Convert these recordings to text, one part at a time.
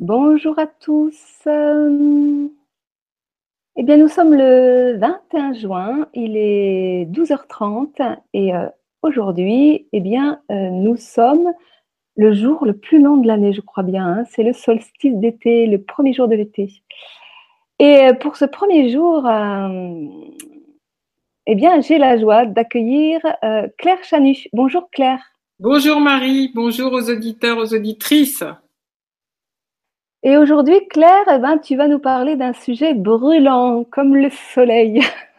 Bonjour à tous. Euh, eh bien, nous sommes le 21 juin, il est 12h30 et euh, aujourd'hui, eh bien, euh, nous sommes le jour le plus long de l'année, je crois bien. Hein. C'est le solstice d'été, le premier jour de l'été. Et pour ce premier jour, eh bien, j'ai la joie d'accueillir Claire Chanu. Bonjour Claire. Bonjour Marie, bonjour aux auditeurs, aux auditrices. Et aujourd'hui, Claire, eh ben, tu vas nous parler d'un sujet brûlant, comme le soleil.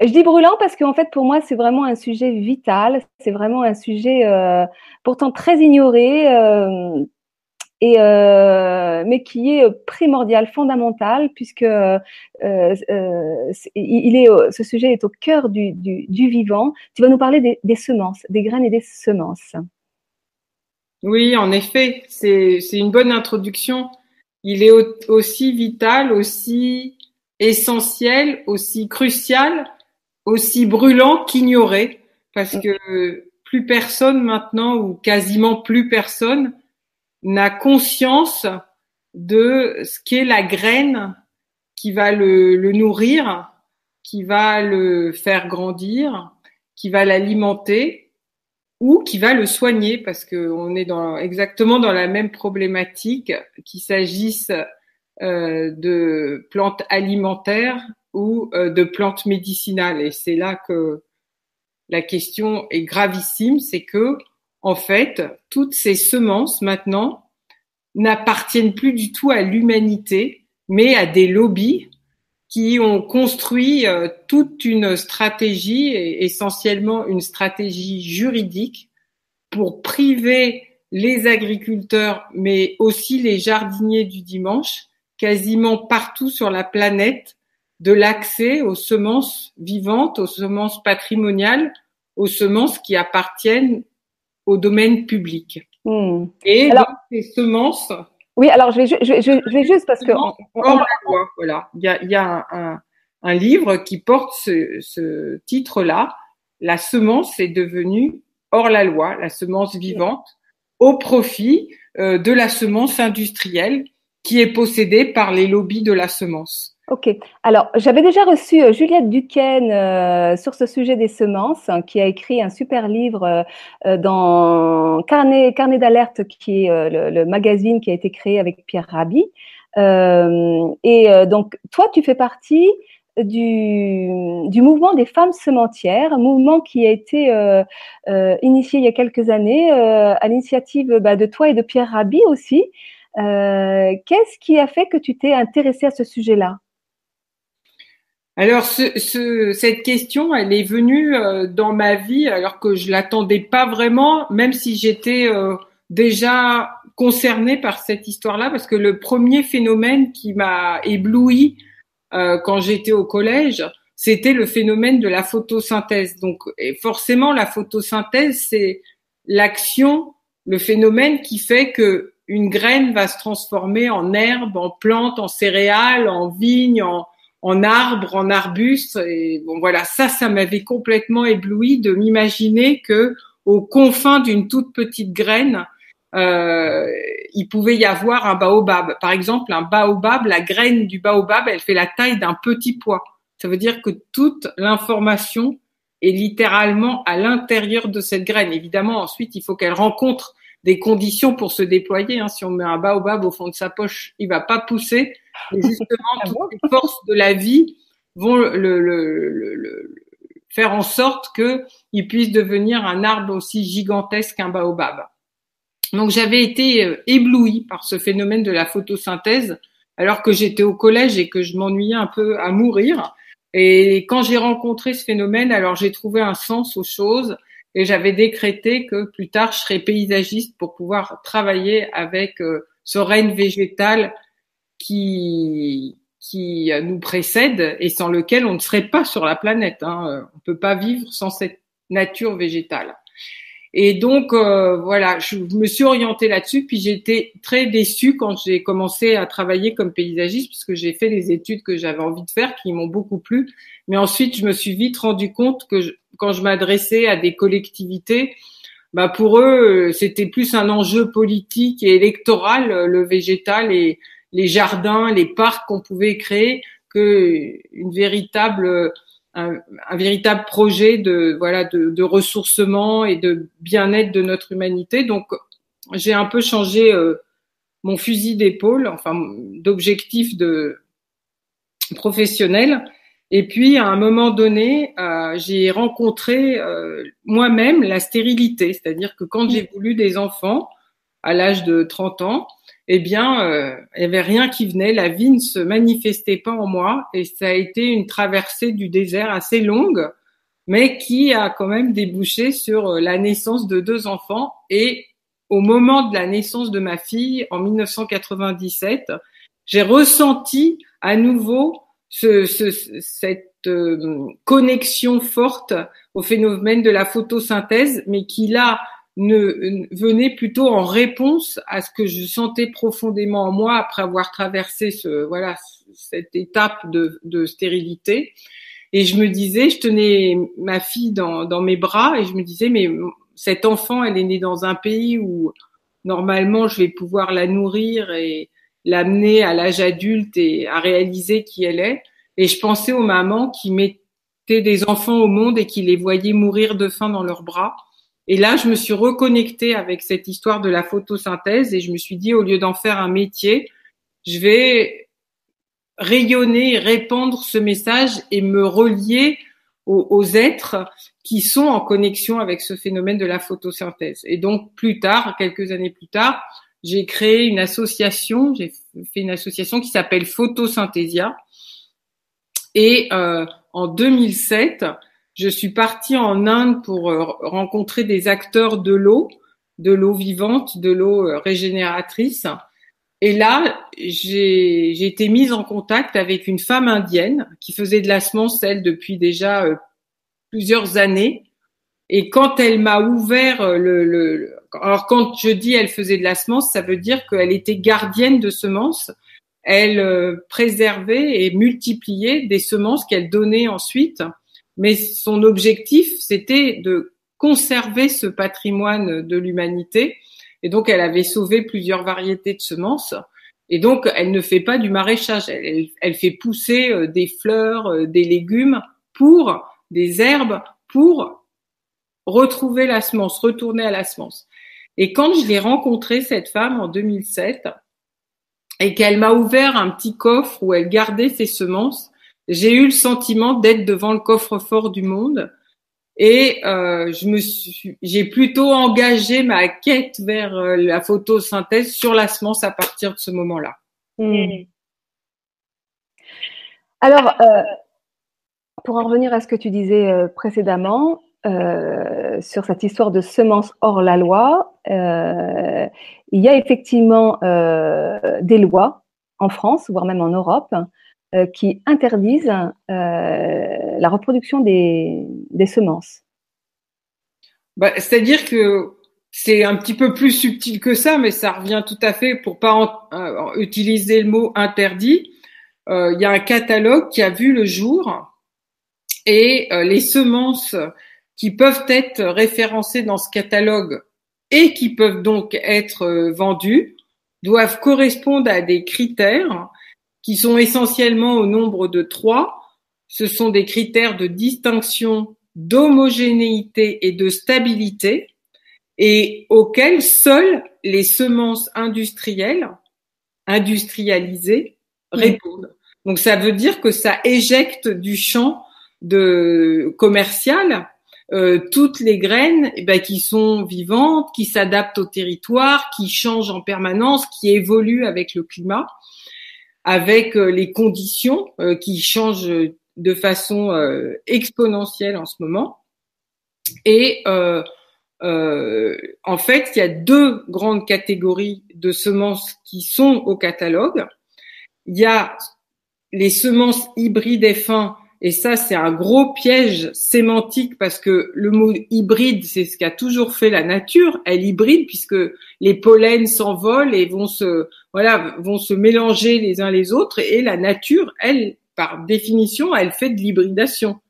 je dis brûlant parce qu'en fait, pour moi, c'est vraiment un sujet vital. C'est vraiment un sujet euh, pourtant très ignoré, euh, et euh, mais qui est primordial, fondamental, puisque il est, ce sujet est au cœur du, du, vivant. Tu vas nous parler des semences, des graines et des semences. Oui, en effet, c'est une bonne introduction. Il est aussi vital, aussi essentiel, aussi crucial, aussi brûlant qu'ignoré, parce que plus personne maintenant, ou quasiment plus personne, n'a conscience de ce qu'est la graine qui va le, le nourrir, qui va le faire grandir, qui va l'alimenter ou qui va le soigner parce qu'on est dans, exactement dans la même problématique, qu'il s'agisse euh, de plantes alimentaires ou euh, de plantes médicinales. Et c'est là que la question est gravissime, c'est que en fait, toutes ces semences maintenant n'appartiennent plus du tout à l'humanité, mais à des lobbies qui ont construit euh, toute une stratégie, et essentiellement une stratégie juridique, pour priver les agriculteurs, mais aussi les jardiniers du dimanche, quasiment partout sur la planète, de l'accès aux semences vivantes, aux semences patrimoniales, aux semences qui appartiennent au domaine public. Hmm. Et donc, ces semences oui, alors je vais, je, je, vais juste parce que. voilà. Il y a, il y a un, un, livre qui porte ce, ce titre-là. La semence est devenue hors la loi, la semence vivante, au profit euh, de la semence industrielle qui est possédée par les lobbies de la semence. Ok. Alors, j'avais déjà reçu euh, Juliette Duquesne euh, sur ce sujet des semences, hein, qui a écrit un super livre euh, dans Carnet, Carnet d'alerte, qui est le, magazine qui a été créé avec Pierre Rabhi. et donc, toi, tu fais partie du, du, mouvement des femmes sementières, mouvement qui a été initié il y a quelques années à l'initiative bah, de toi et de Pierre Rabhi aussi. Qu'est-ce qui a fait que tu t'es intéressée à ce sujet-là? Alors, ce, cette question, elle est venue euh, dans ma vie alors que je l'attendais pas vraiment, même si j'étais euh, déjà concernée par cette histoire-là, parce que le premier phénomène qui m'a ébloui euh, quand j'étais au collège, c'était le phénomène de la photosynthèse. Donc, forcément, la photosynthèse, c'est l'action, le phénomène qui fait que une graine va se transformer en herbe, en plante, en céréales, en vigne, en en arbre, en arbuste. Et bon, voilà, ça, ça m'avait complètement ébloui de m'imaginer que aux confins d'une toute petite graine, euh, il pouvait y avoir un baobab. Par exemple, un baobab, la graine du baobab, elle fait la taille d'un petit pois. Ça veut dire que toute l'information est littéralement à l'intérieur de cette graine. Évidemment, ensuite, il faut qu'elle rencontre des conditions pour se déployer. Hein. Si on met un baobab au fond de sa poche, il va pas pousser. Et justement, toutes les forces de la vie vont le, le, le, faire en sorte qu'il puisse devenir un arbre aussi gigantesque qu'un baobab. Donc j'avais été euh, éblouie par ce phénomène de la photosynthèse alors que j'étais au collège et que je m'ennuyais un peu à mourir. Et quand j'ai rencontré ce phénomène, alors j'ai trouvé un sens aux choses et j'avais décrété que plus tard je serais paysagiste pour pouvoir travailler avec euh, ce règne végétal qui qui nous précède et sans lequel on ne serait pas sur la planète. Hein. On peut pas vivre sans cette nature végétale. Et donc euh, voilà, je me suis orientée là-dessus, puis j'étais très déçue quand j'ai commencé à travailler comme paysagiste, puisque j'ai fait les études que j'avais envie de faire, qui m'ont beaucoup plu. Mais ensuite, je me suis vite rendu compte que quand je m'adressais à des collectivités, bah pour eux, c'était plus un enjeu politique et électoral, le végétal et les jardins, les parcs qu'on pouvait créer, que une véritable un, véritable projet de voilà de, de ressourcement et de bien-être de notre humanité. Donc j'ai un peu changé euh, mon fusil d'épaule, enfin d'objectif de professionnel. Et puis à un moment donné, euh, j'ai rencontré euh, moi-même la stérilité, c'est-à-dire que quand j'ai voulu des enfants à l'âge de 30 ans, eh bien, euh, il n'y avait rien qui venait, la vie ne se manifestait pas en moi, et ça a été une traversée du désert assez longue, mais qui a quand même débouché sur euh, la naissance de deux enfants. Et au moment de la naissance de ma fille, en 1997, j'ai ressenti à nouveau ce, ce, cette euh, connexion forte au phénomène de la photosynthèse, mais qui là ne, venait plutôt en réponse à ce que je sentais profondément en moi après avoir traversé ce voilà cette étape de, de stérilité. Et je me disais, je tenais ma fille dans, dans mes bras et je me disais, mais cet enfant, elle est née dans un pays où normalement je vais pouvoir la nourrir et l'amener à l'âge adulte et à réaliser qui elle est. Et je pensais aux mamans qui mettaient des enfants au monde et qui les voyaient mourir de faim dans leurs bras et là, je me suis reconnectée avec cette histoire de la photosynthèse et je me suis dit, au lieu d'en faire un métier, je vais rayonner, répandre ce message et me relier aux, êtres qui sont en connexion avec ce phénomène de la photosynthèse. Et donc, plus tard, quelques années plus tard, j'ai créé une association, j'ai fait une association qui s'appelle Photosynthesia. Et euh, en 2007, je suis partie en Inde pour euh, rencontrer des acteurs de l'eau, de l'eau vivante, de l'eau euh, régénératrice. Et là, j'ai été mise en contact avec une femme indienne qui faisait de la semence, elle, depuis déjà euh, plusieurs années. Et quand elle m'a ouvert le, le, alors quand je dis elle faisait de la semence, ça veut dire qu'elle était gardienne de semences. Elle préservait et multipliait des semences qu'elle donnait ensuite mais son objectif, c'était de conserver ce patrimoine de l'humanité. Et donc, elle avait sauvé plusieurs variétés de semences. Et donc, elle ne fait pas du maraîchage. Elle, fait pousser euh, des fleurs, euh, des légumes pour des herbes, pour retrouver la semence, retourner à la semence. Et quand je l'ai rencontrée, cette femme, en 2007, et qu'elle m'a ouvert un petit coffre où elle gardait ses semences, j'ai eu le sentiment d'être devant le coffre-fort du monde et euh, je me suis, j'ai plutôt engagé ma quête vers euh, la photosynthèse sur la semence à partir de ce moment-là. Hmm. Alors, euh, pour en revenir à ce que tu disais euh, précédemment euh, sur cette histoire de semence hors la loi, il y a effectivement des lois en France, voire même en Europe, euh, qui interdisent euh, la reproduction des, semences. Bah, c'est-à-dire que c'est un petit peu plus subtil que ça, mais ça revient tout à fait pour pas euh, utiliser le mot interdit. Il y a un catalogue qui a vu le jour et les semences qui peuvent être référencées dans ce catalogue et qui peuvent donc être vendues doivent correspondre à des critères qui sont essentiellement au nombre de trois. Ce sont des critères de distinction, d'homogénéité et de stabilité et auxquels seules les semences industrielles, industrialisées, répondent. Donc ça veut dire que ça éjecte du champ de commercial euh, toutes les graines eh ben, qui sont vivantes, qui s'adaptent au territoire, qui changent en permanence, qui évoluent avec le climat avec euh, les conditions euh, qui changent de façon euh, exponentielle en ce moment. Et euh, en fait, il y a deux grandes catégories de semences qui sont au catalogue. Il y a les semences hybrides F1 et ça, c'est un gros piège sémantique parce que le mot hybride, c'est ce qu'a toujours fait la nature. Elle hybride puisque les pollens s'envolent et vont se, voilà, vont se mélanger les uns les autres. Et la nature, elle, par définition, elle fait de l'hybridation.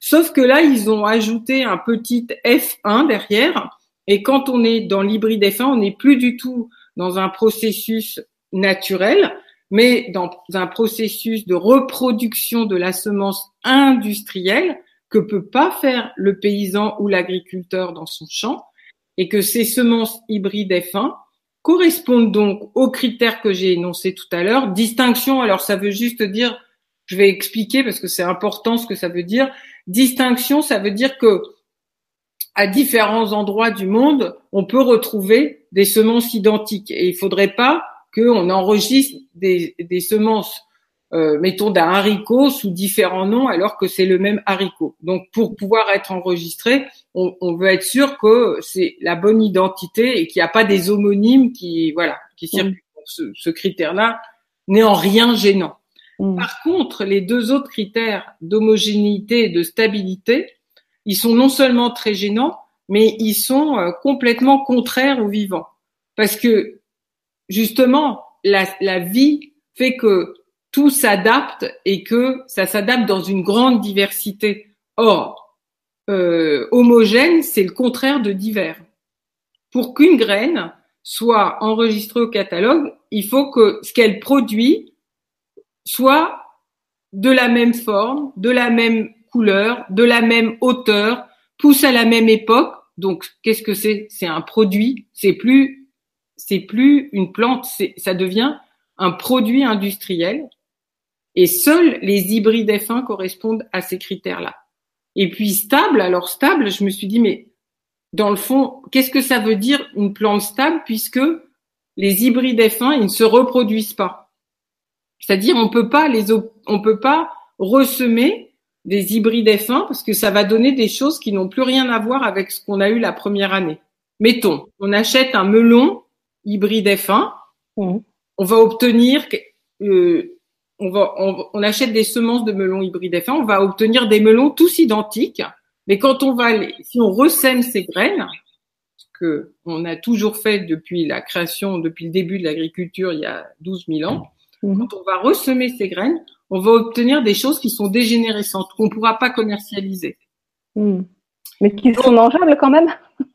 Sauf que là, ils ont ajouté un petit F1 derrière Et quand on est dans l'hybride F1, on n'est plus du tout dans un processus naturel, mais dans un processus de reproduction de la semence industrielle que peut pas faire le paysan ou l'agriculteur dans son champ, et que ces semences hybrides F1 correspondent donc aux critères que j'ai énoncés tout à l'heure. Distinction, alors ça veut juste dire, je vais expliquer parce que c'est important ce que ça veut dire. Distinction, ça veut dire que à différents endroits du monde, on peut retrouver des semences identiques. Et il faudrait pas qu'on enregistre des, des semences, euh, mettons d'un haricot sous différents noms alors que c'est le même haricot. Donc pour pouvoir être enregistré, on, on veut être sûr que c'est la bonne identité et qu'il n'y a pas des homonymes qui voilà qui circulent. Ce, ce critère-là n'est en rien gênant. Mm. Par contre, les deux autres critères d'homogénéité et de stabilité, ils sont non seulement très gênants, mais ils sont euh, complètement contraires au vivant. Parce que justement, la, vie fait que tout s'adapte et que ça s'adapte dans une grande diversité. Or, euh, homogène, c'est le contraire de divers. Pour qu'une graine soit enregistrée au catalogue, il faut que ce qu'elle produit soit de la même forme, de la même couleur, de la même hauteur, pousse à la même époque. Donc, qu'est-ce que c'est? C'est un produit. C'est plus, c'est plus une plante. Ça devient un produit industriel. Et seuls les hybrides F1 correspondent à ces critères-là. Et puis stable. Alors stable, je me suis dit, mais dans le fond, qu'est-ce que ça veut dire une plante stable puisque les hybrides F1, ils ne se reproduisent pas? C'est-à-dire, on peut pas les, on peut pas ressemer des hybrides F1 parce que ça va donner des choses qui n'ont plus rien à voir avec ce qu'on a eu la première année. Mettons, on achète un melon hybride F1, mmh. on va obtenir, euh, on va, on, achète des semences de melon hybride F1, on va obtenir des melons tous identiques, mais quand on va, si on ressème ces graines, ce que on a toujours fait depuis la création, depuis le début de l'agriculture il y a 12 000 ans, mmh. quand on va ressemer ces graines, on va obtenir des choses qui sont dégénérescentes, qu'on ne pourra pas commercialiser. Hmm. Mais qui sont mangeables quand même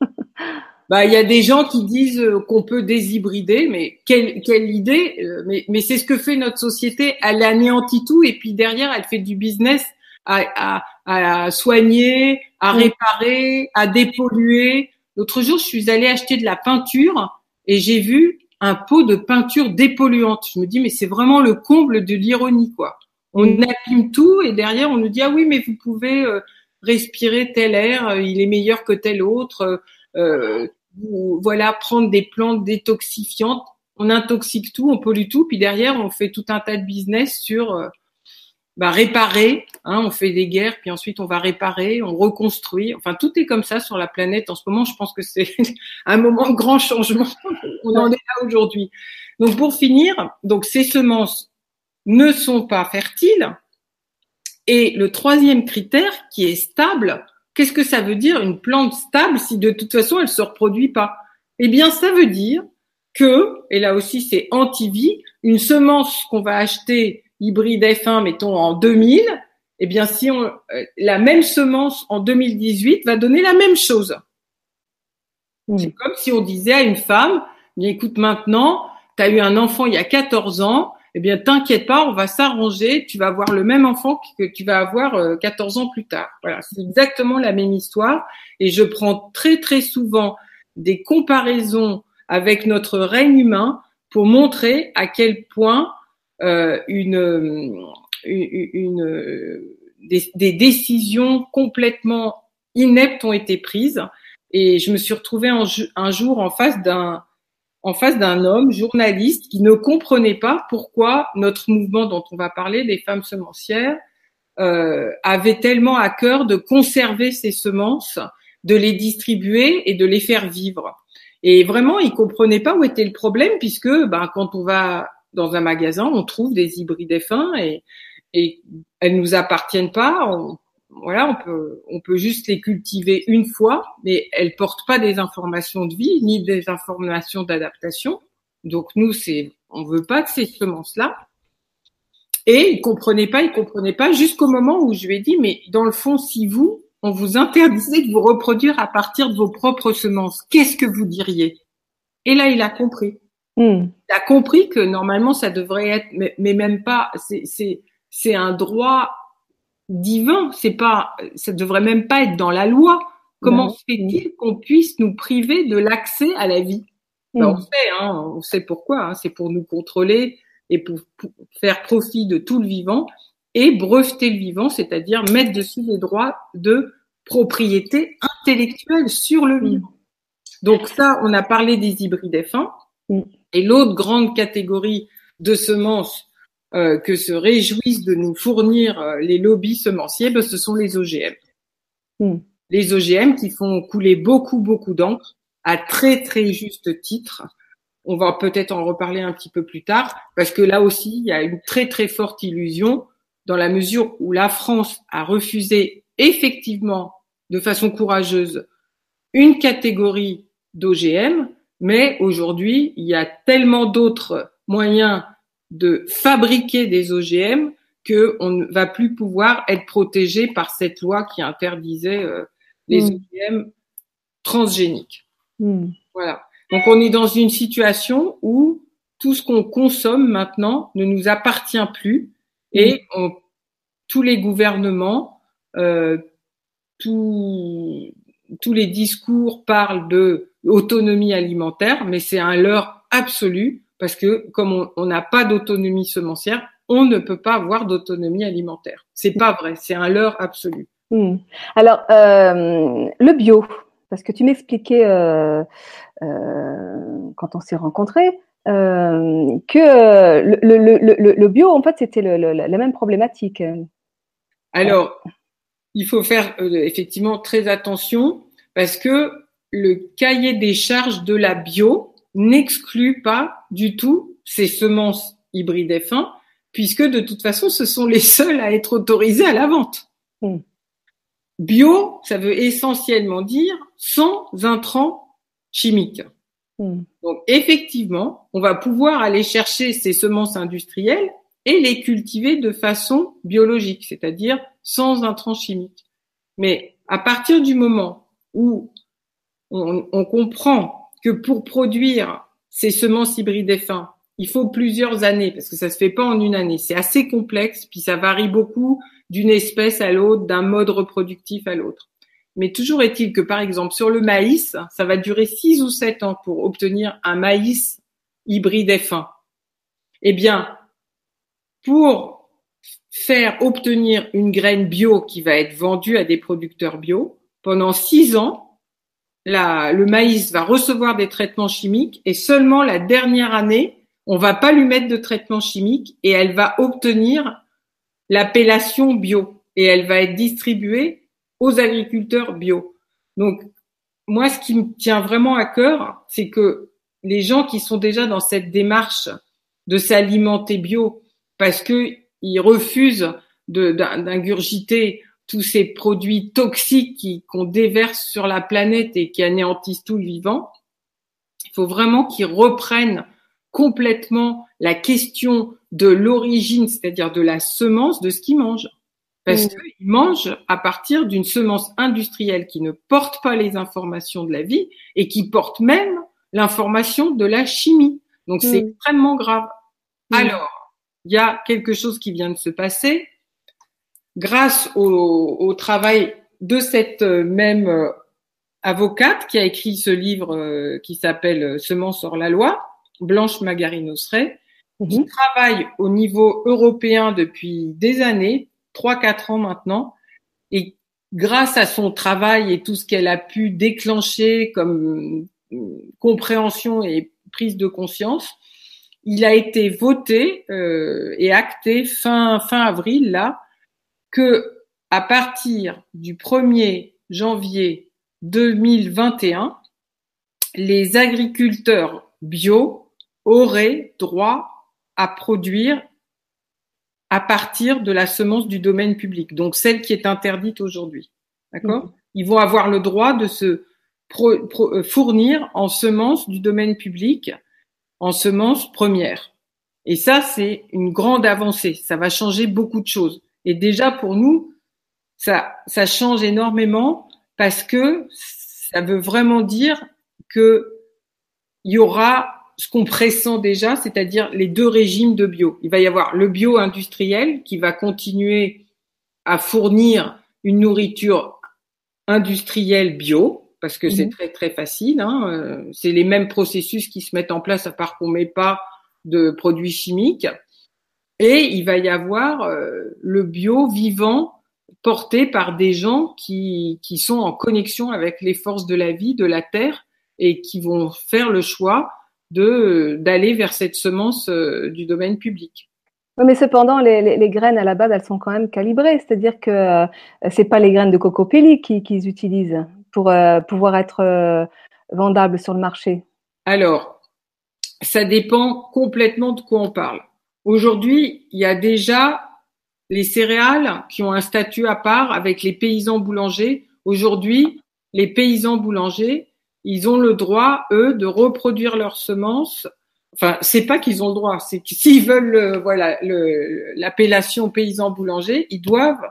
bah, il y a des gens qui disent euh, qu'on peut déshybrider, mais quelle, quelle idée euh, Mais, mais c'est ce que fait notre société. Elle anéantit tout et puis derrière, elle fait du business à, à, à soigner, à réparer, à dépolluer. L'autre jour, je suis allée acheter de la peinture et j'ai vu un pot de peinture dépolluante. Je me dis, mais c'est vraiment le comble de l'ironie, quoi on abîme tout et derrière on nous dit ah oui mais vous pouvez euh, respirer tel air, il est meilleur que tel autre. Euh, voilà, prendre des plantes détoxifiantes, on intoxique tout, on pollue tout, puis derrière on fait tout un tas de business sur bah, réparer. Hein, on fait des guerres, puis ensuite on va réparer, on reconstruit. Enfin, tout est comme ça sur la planète en ce moment. Je pense que c'est un moment de grand changement. on en est là aujourd'hui. Donc pour finir, donc ces semences ne sont pas fertiles. Et le troisième critère, qui est stable, qu'est-ce que ça veut dire une plante stable si de toute façon elle se reproduit pas? Eh bien, ça veut dire que, et là aussi c'est anti-vie, une semence qu'on va acheter hybride F1, mettons en 2000, eh bien, si on, euh, la même semence en 2018 va donner la même chose. C'est comme si on disait à une femme, bien écoute maintenant, tu as eu un enfant il y a 14 ans, eh bien, t'inquiète pas, on va s'arranger. Tu vas avoir le même enfant que tu vas avoir 14 euh, ans plus tard. Voilà, c'est exactement la même histoire. Et je prends très très souvent des comparaisons avec notre règne humain pour montrer à quel point euh, une, une, une des, des, décisions complètement ineptes ont été prises. Et je me suis retrouvée un jour en face d'un en face d'un homme journaliste qui ne comprenait pas pourquoi notre mouvement dont on va parler, des femmes semencières, euh, avait tellement à cœur de conserver ces semences, de les distribuer et de les faire vivre. Et vraiment, il comprenait pas où était le problème puisque ben, quand on va dans un magasin, on trouve des hybrides F1 et, et elles nous appartiennent pas. Voilà, on peut, on peut juste les cultiver une fois, mais elles portent pas des informations de vie ni des informations d'adaptation. Donc nous, c'est, on veut pas de ces semences-là. Et il comprenait pas, il comprenait pas jusqu'au moment où je lui ai dit, mais dans le fond, si vous, on vous interdisait de vous reproduire à partir de vos propres semences, qu'est-ce que vous diriez? Et là, il a compris. Hmm. Il a compris que normalement, ça devrait être, mais, même pas, c'est un droit divin. C'est pas, ça devrait même pas être dans la loi. Comment se fait-il qu'on puisse nous priver de l'accès à la vie? Ben, On hmm. sait, hein, on sait pourquoi. Hein, c'est pour nous contrôler et pour, faire profit de tout le vivant et breveter le vivant, c'est-à-dire mettre dessus les droits de propriété intellectuelle sur le mm. vivant. Donc ça, on a parlé des hybrides F1. Mm. Et l'autre grande catégorie de semences euh, que se réjouissent de nous fournir euh, les lobbies semenciers, ben, ce sont les OGM. Mm. Les OGM qui font couler beaucoup, beaucoup d'encre à très, très juste titre. On va peut-être en reparler un petit peu plus tard, parce que là aussi, il y a une très, très forte illusion dans la mesure où la France a refusé effectivement de façon courageuse une catégorie d'OGM, mais aujourd'hui, il y a tellement d'autres moyens de fabriquer des OGM qu'on ne va plus pouvoir être protégé par cette loi qui interdisait euh, les mm. OGM transgéniques. Mm. Voilà. Donc on est dans une situation où tout ce qu'on consomme maintenant ne nous appartient plus et mm. tous les gouvernements, euh, tous, tous les discours parlent de autonomie alimentaire, mais c'est un leurre absolu parce que comme on n'a pas d'autonomie semencière, on ne peut pas avoir d'autonomie alimentaire. C'est pas vrai, c'est un leurre absolu. Hmm. Alors euh, le bio, parce que tu m'expliquais euh, euh, quand on s'est rencontrés, que le, le, le, le, bio, en fait, c'était la même problématique. Alors, il faut faire effectivement très attention parce que le cahier des charges de la bio n'exclut pas du tout ces semences hybrides F1, puisque de toute façon, ce sont les seuls à être autorisés à la vente. Hmm. Bio, ça veut essentiellement dire sans intrants chimiques. Hmm. Donc effectivement, on va pouvoir aller chercher ces semences industrielles et les cultiver de façon biologique, c'est-à-dire sans intrants chimiques. Mais à partir du moment où on, on comprend que pour produire ces semences hybrides F1, il faut plusieurs années parce que ça se fait pas en une année. C'est assez complexe, puis ça varie beaucoup d'une espèce à l'autre, d'un mode reproductif à l'autre. Mais toujours est-il que, par exemple, sur le maïs, ça va durer six ou sept ans pour obtenir un maïs hybride F1. Eh bien, pour faire obtenir une graine bio qui va être vendue à des producteurs bio, pendant six ans, la, le maïs va recevoir des traitements chimiques et seulement la dernière année, on va pas lui mettre de traitement chimique et elle va obtenir l'appellation bio et elle va être distribuée aux agriculteurs bio. Donc, moi, ce qui me tient vraiment à cœur, c'est que les gens qui sont déjà dans cette démarche de s'alimenter bio, parce que ils refusent d'ingurgiter tous ces produits toxiques qu'on déverse sur la planète et qui anéantissent tout le vivant. Il faut vraiment qu'ils reprennent complètement la question de l'origine, c'est-à-dire de la semence de ce qu'ils mangent. Parce mmh. qu'ils mangent à partir d'une semence industrielle qui ne porte pas les informations de la vie et qui porte même l'information de la chimie. Donc c'est mmh. extrêmement grave. Mmh. Alors, il y a quelque chose qui vient de se passer grâce au, travail de cette euh, même euh, avocate qui a écrit ce livre euh, qui s'appelle Semence hors la loi, Blanche Magarino-Sray, qui mhm. travaille au niveau européen depuis des années, trois quatre ans maintenant, et grâce à son travail et tout ce qu'elle a pu déclencher comme compréhension et prise de conscience, il a été voté euh, et acté fin fin avril là que à partir du 1er janvier 2021, les agriculteurs bio auraient droit à produire à partir de la semence du domaine public, donc celle qui est interdite aujourd'hui. D'accord? Mmh. Ils vont avoir le droit de se euh, fournir en semences du domaine public en semences premières. Et ça, c'est une grande avancée. Ça va changer beaucoup de choses. Et déjà, pour nous, ça, ça change énormément parce que ça veut vraiment dire que il y aura ce qu'on pressent déjà, c'est-à-dire les deux régimes de bio. Il va y avoir le bio industriel qui va continuer à fournir une nourriture industrielle bio, parce que c'est mhm. très très facile. Hein. Euh, c'est les mêmes processus qui se mettent en place à part qu'on met pas de produits chimiques. Et il va y avoir euh, le bio vivant porté par des gens qui, qui sont en connexion avec les forces de la vie, de la terre, et qui vont faire le choix de d'aller vers cette semence euh, du domaine public. mais cependant, les, les, graines à la base, elles sont quand même calibrées, c'est-à-dire que euh, c'est pas les graines de cocopelli qu'ils utilisent pour euh, pouvoir être vendables sur le marché. Alors, ça dépend complètement de quoi on parle. Aujourd'hui, il y a déjà les céréales qui ont un statut à part avec les paysans boulangers. Aujourd'hui, les paysans boulangers, ils ont le droit, eux, de reproduire leurs semences. Enfin, c'est pas qu'ils ont le droit, c'est que s'ils veulent, voilà, l'appellation paysan boulanger, ils doivent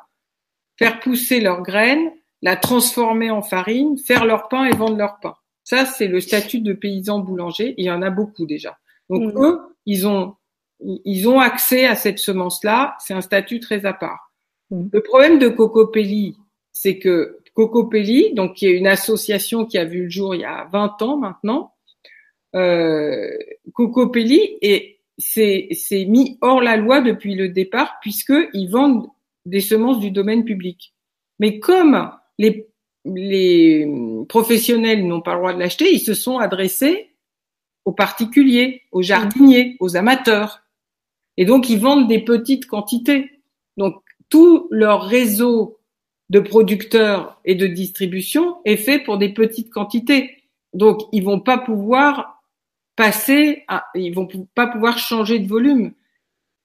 faire pousser leurs graines, la transformer en farine, faire leur pain et vendre leur pain. Ça, c'est le statut de paysan boulanger. Il y en a beaucoup déjà. Donc mmh. eux, ils ont, ils ont accès à cette semence-là. C'est un statut très à part. Mmh. Le problème de Cocopelli, c'est que Cocopelli, donc qui est une association qui a vu le jour il y a 20 ans maintenant. Euh, Cocopelli et c'est mis hors la loi depuis le départ puisqu'ils vendent des semences du domaine public. Mais comme les, les professionnels n'ont pas le droit de l'acheter, ils se sont adressés aux particuliers, aux jardiniers, aux amateurs. Et donc, ils vendent des petites quantités. Donc, tout leur réseau de producteurs et de distribution est fait pour des petites quantités. Donc, ils vont pas pouvoir passer, à, ils vont pas pouvoir changer de volume.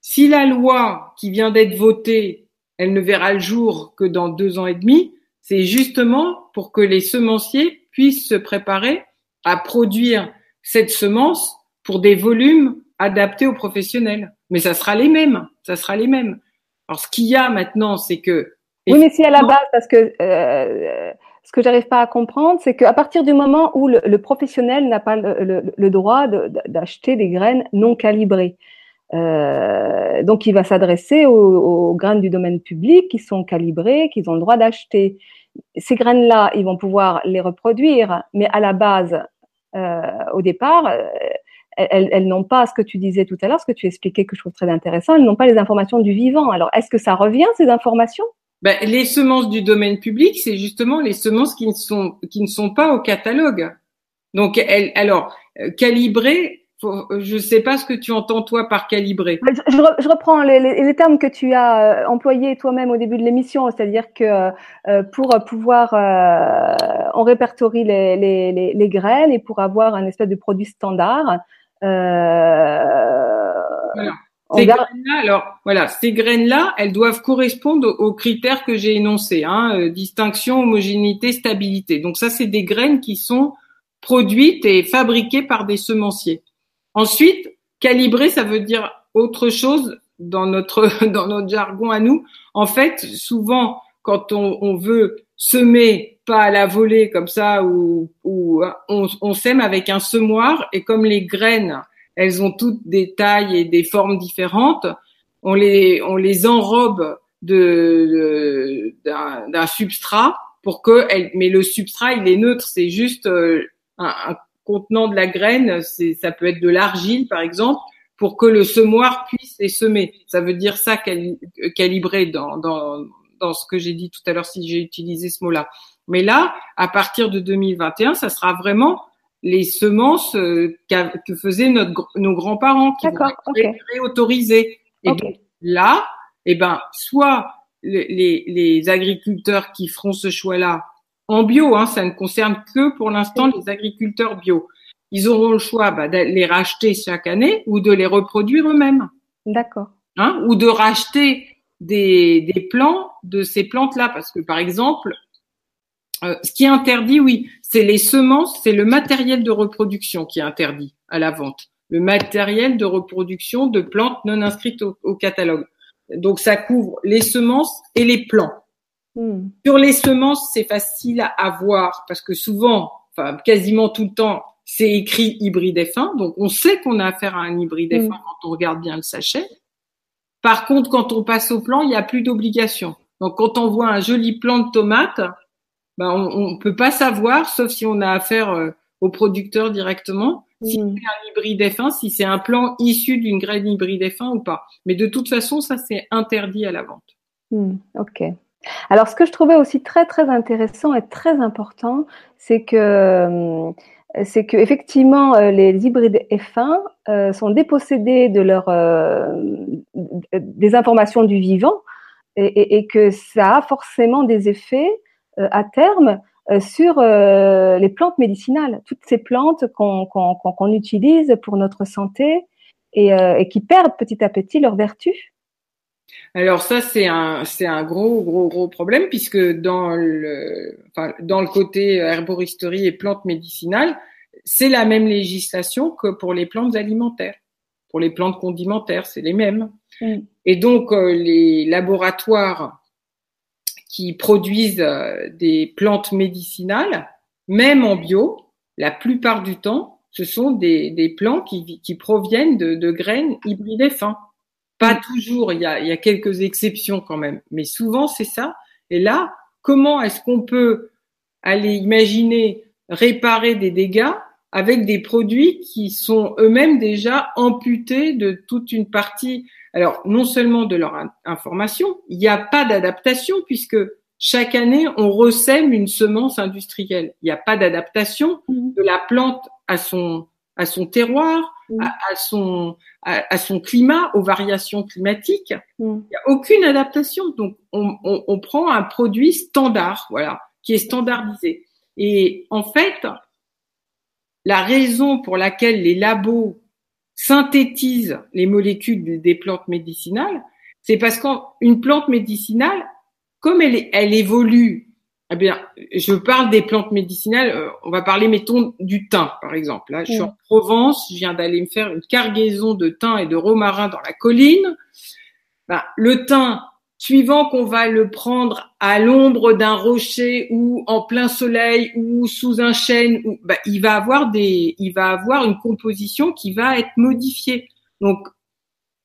Si la loi qui vient d'être votée, elle ne verra le jour que dans deux ans et demi, c'est justement pour que les semenciers puissent se préparer à produire cette semence pour des volumes adaptés aux professionnels. Mais ça sera les mêmes, ça sera les mêmes. Alors, ce qu'il y a maintenant, c'est que oui, mais si à la base, parce que euh, ce que j'arrive pas à comprendre, c'est qu'à partir du moment où le, professionnel n'a pas le, droit d'acheter des graines non calibrées, euh, donc il va s'adresser aux, graines du domaine public qui sont calibrées, qu'ils ont le droit d'acheter. Ces graines-là, ils vont pouvoir les reproduire, mais à la base, euh, au départ, elles, elles n'ont pas ce que tu disais tout à l'heure, ce que tu expliquais que je trouve très intéressant, elles n'ont pas les informations du vivant. Alors, est-ce que ça revient, ces informations? Ben, les semences du domaine public, c'est justement les semences qui ne sont qui ne sont pas au catalogue. Donc, elle, alors euh, calibrer, je ne sais pas ce que tu entends toi par calibrer. Je, reprends les, les, termes que tu as euh, employés toi-même au début de l'émission, c'est-à-dire que euh, pour pouvoir, on répertorie les, les, les, graines et pour avoir un espèce de produit standard. Voilà. Ces graines-là, alors voilà, ces graines-là, elles doivent correspondre aux critères que j'ai énoncés, hein, euh, distinction, homogénéité, stabilité. Donc ça, c'est des graines qui sont produites et fabriquées par des semenciers. Ensuite, calibrer, ça veut dire autre chose dans notre dans notre jargon à nous. En fait, souvent, quand on, on veut semer pas à la volée comme ça, ou on, on sème avec un semoir, et comme les graines elles ont toutes des tailles et des formes différentes. On les, on les enrobe de, d'un, substrat pour que, elle, mais le substrat il est neutre, c'est juste euh, un, contenant de la graine, c'est, ça peut être de l'argile par exemple, pour que le semoir puisse les semer. Ça veut dire ça calibrer dans, dans, dans ce que j'ai dit tout à l'heure si j'ai utilisé ce mot-là. Mais là, à partir de 2021, ça sera vraiment les semences euh, que faisaient notre, nos grands-parents qui vont être réautorisées. Et donc là, eh ben, soit les, les, agriculteurs qui feront ce choix-là en bio, hein, ça ne concerne que pour l'instant les agriculteurs bio. Ils auront le choix bah, de les racheter chaque année ou de les reproduire eux-mêmes. D'accord. Hein, ou de racheter des, des plants de ces plantes-là, parce que par exemple, euh, ce qui est interdit, oui, c'est les semences, c'est le matériel de reproduction qui est interdit à la vente. Le matériel de reproduction de plantes non inscrites au, catalogue. Donc ça couvre les semences et les plants. Hmm. Sur les semences, c'est facile à voir parce que souvent, enfin quasiment tout le temps, c'est écrit hybride F1, donc on sait qu'on a affaire à un hybride F1 hmm. quand on regarde bien le sachet. Par contre, quand on passe au plan, il n'y a plus d'obligation. Donc, quand on voit un joli plant de tomates, ben, on ne peut pas savoir, sauf si on a affaire euh, au producteur directement, si hmm. c'est un hybride F1, si c'est un plant issu d'une graine hybride F1 ou pas. Mais de toute façon, ça, c'est interdit à la vente. Hmm, ok. Alors, ce que je trouvais aussi très, très intéressant et très important, c'est que hum, c'est que effectivement euh, les hybrides F1 euh, sont dépossédés de leur euh, des informations du vivant et, et, que ça a forcément des effets à terme sur les plantes médicinales, toutes ces plantes qu'on utilise pour notre santé et, et, qui perdent petit à petit leur vertu. Alors ça c'est un c'est un gros gros gros problème puisque dans le enfin, dans le côté herboristerie et plantes médicinales, c'est la même législation que pour les plantes alimentaires. Pour les plantes condimentaires, c'est les mêmes. Mm. Et donc euh, les laboratoires qui produisent euh, des plantes médicinales, même en bio, la plupart du temps, ce sont des, des plants qui, qui proviennent de, de graines hybrides fins. Pas mm. toujours, il y, a, il y a quelques exceptions quand même, mais souvent c'est ça. Et là, comment est-ce qu'on peut aller imaginer réparer des dégâts avec des produits qui sont eux-mêmes déjà amputés de toute une partie, alors non seulement de leur information, il n'y a pas d'adaptation puisque chaque année on ressème une semence industrielle. Il n'y a pas d'adaptation mm. de la plante à son à son terroir, mm. à, son à, son climat, aux variations climatiques. Mm. Il n'y a aucune adaptation. Donc on, on, on prend un produit standard, voilà, qui est standardisé. Et en fait, la raison pour laquelle les labos synthétisent les molécules des plantes médicinales, c'est parce qu'une plante médicinale, comme elle, elle évolue, eh bien, je parle des plantes médicinales, euh, on va parler, mettons, du thym, par exemple. Là, je suis en Provence, je viens d'aller me faire une cargaison de thym et de romarin dans la colline. Ben, le thym, suivant qu'on va le prendre à l'ombre d'un rocher ou en plein soleil ou sous un chêne, bah, il va avoir des, il va avoir une composition qui va être modifiée. Donc,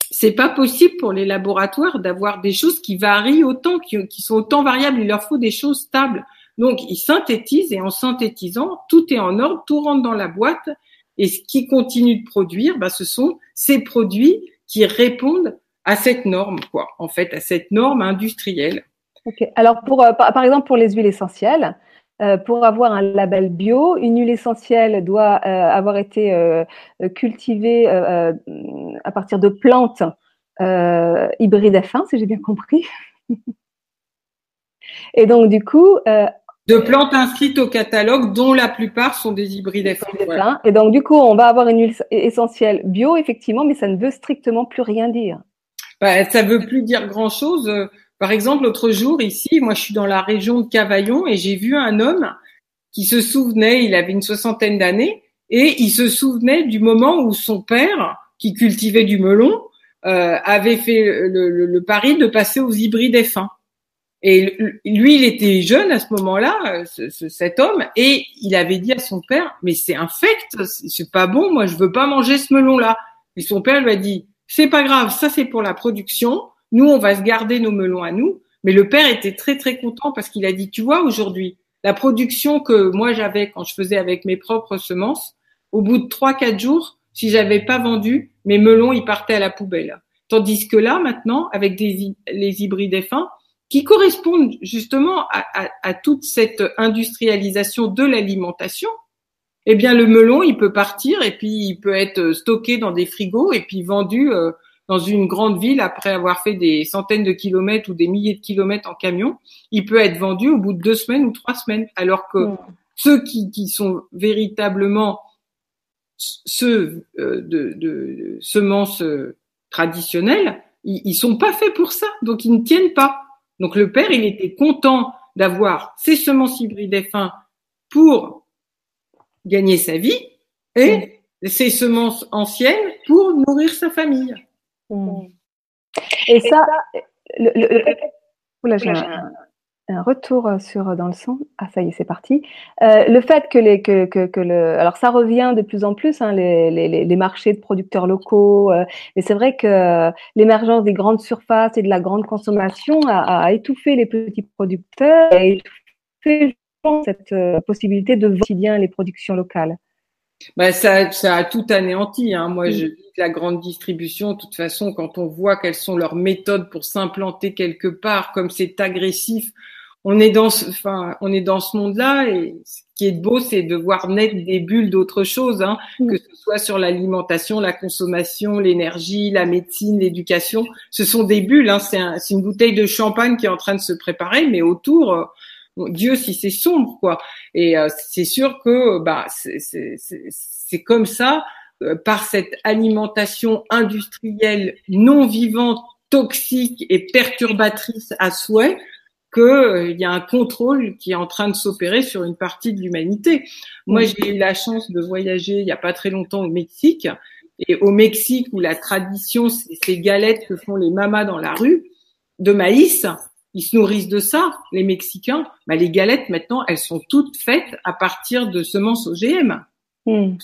c'est pas possible pour les laboratoires d'avoir des choses qui varient autant, qui, qui, sont autant variables. Il leur faut des choses stables. Donc, ils synthétisent et en synthétisant, tout est en ordre, tout rentre dans la boîte. Et ce qui continue de produire, bah, ce sont ces produits qui répondent à cette norme, quoi, en fait, à cette norme industrielle. Ok. Alors, pour, euh, par, exemple, pour les huiles essentielles, euh, pour avoir un label bio, une huile essentielle doit euh, avoir été cultivée à partir de plantes hybrides F1, si j'ai bien compris. Et donc, du coup, de plantes inscrites au catalogue, dont la plupart sont des hybrides F1. Et donc, du coup, on va avoir une huile essentielle bio, effectivement, mais ça ne veut strictement plus rien dire. Bah, ça veut plus dire grand-chose. Par exemple, l'autre jour, ici, moi, je suis dans la région de Cavaillon et j'ai vu un homme qui se souvenait, il avait une soixantaine d'années, et il se souvenait du moment où son père, qui cultivait du melon, euh, avait fait le, pari de passer aux hybrides F1. Et lui, il était jeune à ce moment-là, cet homme, et il avait dit à son père, mais c'est infect, c'est pas bon, moi je veux pas manger ce melon-là. Et son père lui a dit, c'est pas grave, ça c'est pour la production. Nous, on va se garder nos melons à nous. Mais le père était très très content parce qu'il a dit, tu vois, aujourd'hui, la production que moi j'avais quand je faisais avec mes propres semences, au bout de trois quatre jours, si j'avais pas vendu, mes melons ils partaient à la poubelle. Tandis que là, maintenant, avec des, les hybrides F1, qui correspondent justement à, toute cette industrialisation de l'alimentation, eh bien le melon, il peut partir et puis il peut être stocké dans des frigos et puis vendu euh, dans une grande ville après avoir fait des centaines de kilomètres ou des milliers de kilomètres en camion. Il peut être vendu au bout de deux semaines ou trois semaines, alors que ceux qui, qui, sont véritablement ceux euh, de, de, semences euh, traditionnelles, ils, ils sont pas faits pour ça, donc ils ne tiennent pas. Donc le père, il était content d'avoir ces semences hybrides F1 pour gagner sa vie et ses semences anciennes pour nourrir sa famille. Mm. Et ça, le, le, j'ai un, un retour sur dans le son. Ah ça y est, c'est parti. Euh, le fait que les que, que, que, le alors ça revient de plus en plus hein, les, les, les, marchés de producteurs locaux. Euh, mais c'est vrai que l'émergence des grandes surfaces et de la grande consommation a, a étouffé les petits producteurs, a étouffé cette euh, possibilité de quotidien les productions locales. Bah ça, ça a tout anéanti. Hein. Moi, je dis que la grande distribution, de toute façon, quand on voit quelles sont leurs méthodes pour s'implanter quelque part, comme c'est agressif, on est dans ce, enfin, on est dans ce monde-là. Et ce qui est beau, c'est de voir naître des bulles d'autres choses, hein, que ce soit sur l'alimentation, la consommation, l'énergie, la médecine, l'éducation. Ce sont des bulles. Hein. C'est un, une bouteille de champagne qui est en train de se préparer, mais autour Dieu si c'est sombre quoi. Et euh, c'est sûr que bah c'est comme ça euh, par cette alimentation industrielle non vivante, toxique et perturbatrice à souhait qu'il euh, y a un contrôle qui est en train de s'opérer sur une partie de l'humanité. Moi, j'ai eu la chance de voyager il y a pas très longtemps au Mexique. Et au Mexique, où la tradition, c'est ces galettes que font les mamas dans la rue de maïs, ils se nourrissent de ça, les Mexicains. Bah, les galettes, maintenant, elles sont toutes faites à partir de semences OGM. Hmm.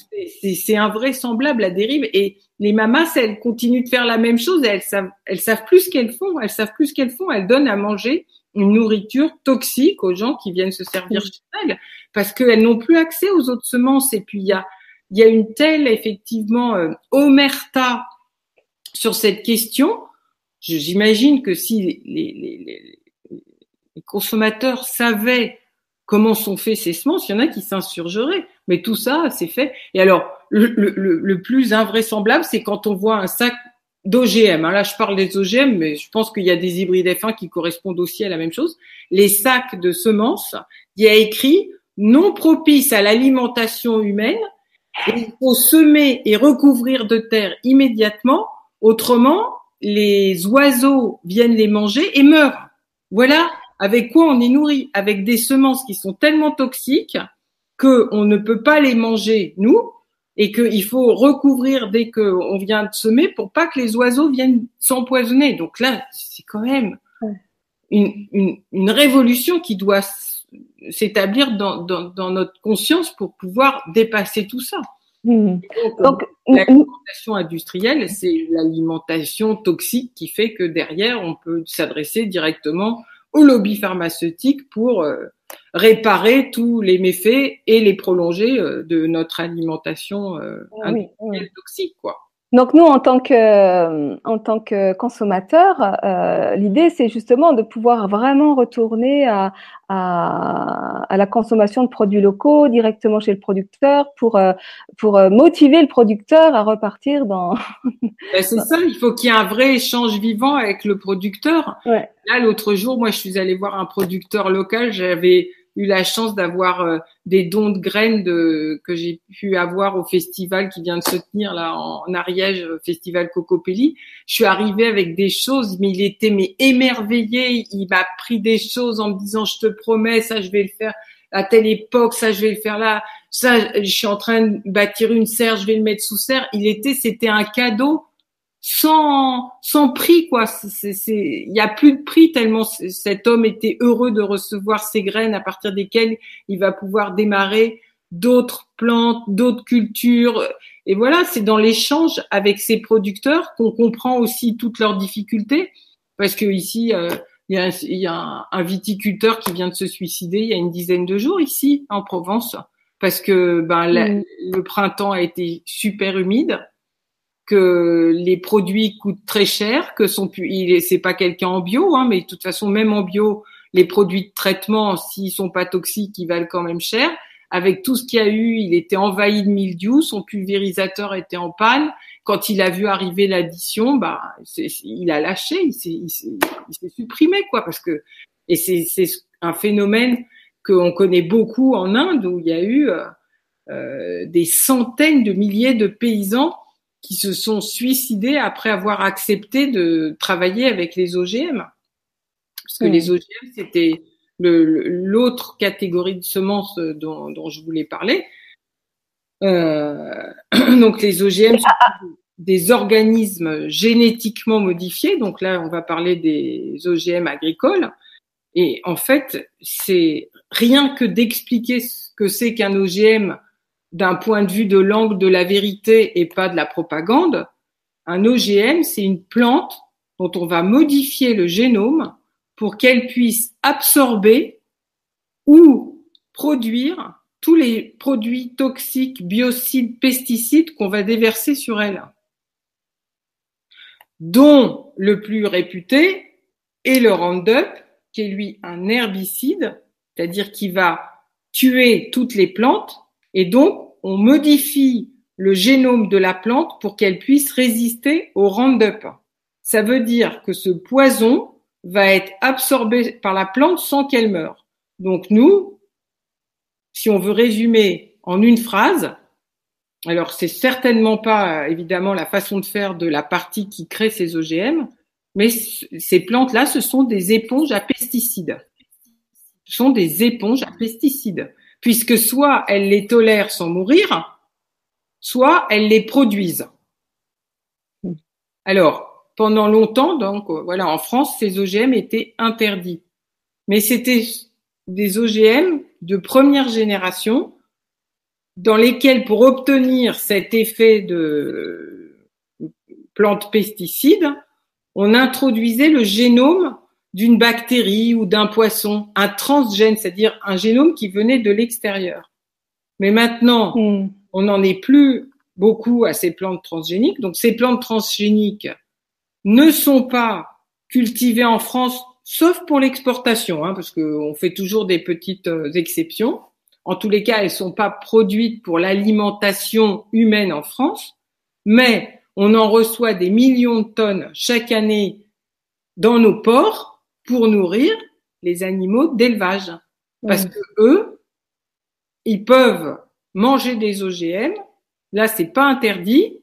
C'est invraisemblable la dérive. Et les mamas, elles continuent de faire la même chose et elles savent, elles savent plus ce qu'elles font. Elles savent plus ce qu'elles font. Elles donnent à manger une nourriture toxique aux gens qui viennent se servir hmm. chez elles parce qu'elles n'ont plus accès aux autres semences. Et puis, il y a, il y a une telle, effectivement, euh, omerta sur cette question. J'imagine que si les, les, les, les consommateurs savaient comment sont faits ces semences, il y en a qui s'insurgeraient. Mais tout ça, c'est fait. Et alors, le, le, le plus invraisemblable, c'est quand on voit un sac d'OGM. Hein. Là, je parle des OGM, mais je pense qu'il y a des hybrides F1 qui correspondent aussi à la même chose. Les sacs de semences, il y a écrit non propice à l'alimentation humaine. il faut semer et recouvrir de terre immédiatement. Autrement, les oiseaux viennent les manger et meurent. Voilà avec quoi on est nourri? Avec des semences qui sont tellement toxiques qu'on ne peut pas les manger, nous, et qu'il faut recouvrir dès qu'on vient de semer pour pas que les oiseaux viennent s'empoisonner. Donc là, c'est quand même une, une, une, révolution qui doit s'établir dans, dans, dans, notre conscience pour pouvoir dépasser tout ça. Mmh. Donc, l'alimentation industrielle, c'est l'alimentation toxique qui fait que derrière, on peut s'adresser directement au lobby pharmaceutique pour euh, réparer tous les méfaits et les prolonger euh, de notre alimentation euh, toxique, quoi. Donc nous, en tant que, en tant que consommateurs, euh, l'idée c'est justement de pouvoir vraiment retourner à, à, à, la consommation de produits locaux directement chez le producteur pour, euh, pour euh, motiver le producteur à repartir dans. Ben, c'est ça, il faut qu'il y ait un vrai échange vivant avec le producteur. Ouais. Là, l'autre jour, moi, je suis allée voir un producteur local. J'avais eu la chance d'avoir euh, des dons de graines de, que j'ai pu avoir au festival qui vient de se tenir là en, Ariège, festival Cocopelli. Je suis arrivée avec des choses, mais il était mais émerveillé. Il m'a pris des choses en me disant je te promets ça je vais le faire à telle époque, ça je vais le faire là, ça je suis en train de bâtir une serre, je vais le mettre sous serre. Il était, c'était un cadeau sans sans prix quoi. C'est il y a plus de prix tellement cet homme était heureux de recevoir ces graines à partir desquelles il va pouvoir démarrer d'autres plantes, d'autres cultures. Et voilà, c'est dans l'échange avec ces producteurs qu'on comprend aussi toutes leurs difficultés, parce que ici. Euh, il y, a, il y a, un, viticulteur qui vient de se suicider il y a une dizaine de jours ici en Provence parce que ben, mm. le printemps a été super humide que les produits coûtent très cher, que son il c'est pas quelqu'un en bio, hein, mais de toute façon même en bio, les produits de traitement, s'ils sont pas toxiques, ils valent quand même cher. Avec tout ce qu'il y a eu, il était envahi de mildiou, son pulvérisateur était en panne. Quand il a vu arriver l'addition, bah, il a lâché, il s'est supprimé quoi, parce que et c'est un phénomène qu'on connaît beaucoup en Inde où il y a eu euh, euh des centaines de milliers de paysans qui se sont suicidés après avoir accepté de travailler avec les OGM. Parce que les OGM, c'était l'autre catégorie de semences dont, dont, je voulais parler. Euh, donc les OGM sont des organismes génétiquement modifiés. Donc là, on va parler des OGM agricoles. Et en fait, c'est rien que d'expliquer ce que c'est qu'un OGM d'un point de vue de l'angle de la vérité et pas de la propagande. Un OGM, c'est une plante dont on va modifier le génome pour qu'elle puisse absorber ou produire tous les produits toxiques, biocides, pesticides qu'on va déverser sur elle, dont le plus réputé est le Roundup, qui est lui un herbicide, c'est-à-dire qui va tuer toutes les plantes, et donc on modifie le génome de la plante pour qu'elle puisse résister au Roundup. Ça veut dire que ce poison va être absorbé par la plante sans qu'elle meure. Donc nous, si on veut résumer en une phrase, alors c'est certainement pas évidemment la façon de faire de la partie qui crée ces OGM, mais ces plantes-là, ce sont des éponges à pesticides. Ce sont des éponges à pesticides, puisque soit elles les tolèrent sans mourir, soit elles les produisent. Alors, pendant longtemps, donc voilà, en France, ces OGM étaient interdits, mais c'était des OGM de première génération dans lesquels, pour obtenir cet effet de plante pesticide, on introduisait le génome d'une bactérie ou d'un poisson, un transgène, c'est-à-dire un génome qui venait de l'extérieur. Mais maintenant, hmm. on n'en est plus beaucoup à ces plantes transgéniques. Donc ces plantes transgéniques ne sont pas cultivées en France sauf pour l'exportation, hein, parce qu'on fait toujours des petites euh, exceptions. En tous les cas, elles sont pas produites pour l'alimentation humaine en France, mais on en reçoit des millions de tonnes chaque année dans nos ports pour nourrir les animaux d'élevage. Parce que eux, ils peuvent manger des OGM. Là, c'est pas interdit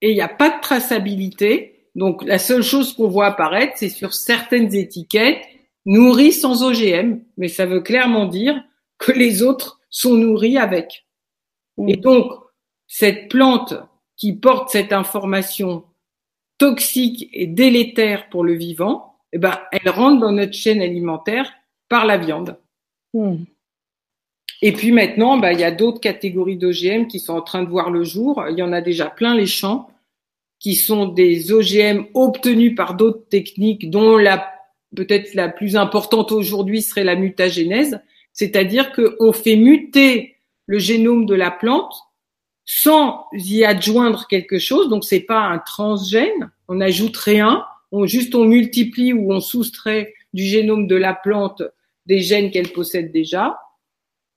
et il n'y a pas de traçabilité. Donc la seule chose qu'on voit apparaître, c'est sur certaines étiquettes nourris sans OGM, mais ça veut clairement dire que les autres sont nourris avec. Et donc cette plante qui porte cette information toxique et délétère pour le vivant, eh ben, elle rentre dans notre chaîne alimentaire par la viande. Hmm. Et puis maintenant, bah, il y a d'autres catégories d'OGM qui sont en train de voir le jour. Il y en a déjà plein les champs qui sont des OGM obtenus par d'autres techniques, dont la peut-être la plus importante aujourd'hui serait la mutagénèse, c'est-à-dire qu'on fait muter le génome de la plante sans y adjoindre quelque chose. Donc c'est pas un transgène, on n'ajoute rien, on juste on multiplie ou on soustrait du génome de la plante des gènes qu'elle possède déjà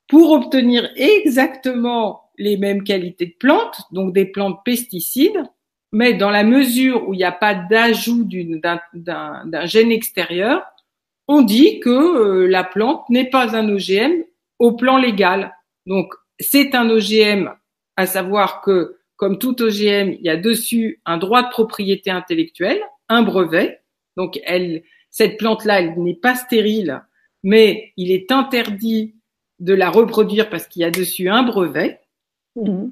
pour obtenir exactement les mêmes qualités de plantes, donc des plantes pesticides, mais dans la mesure où il n'y a pas d'ajout d'un gène extérieur, on dit que euh, la plante n'est pas un OGM au plan légal. Donc, c'est un OGM, à savoir que, comme tout OGM, il y a dessus un droit de propriété intellectuelle, un brevet. Donc, elle, cette plante-là, elle n'est pas stérile, mais il est interdit de la reproduire parce qu'il y a dessus un brevet. Mmh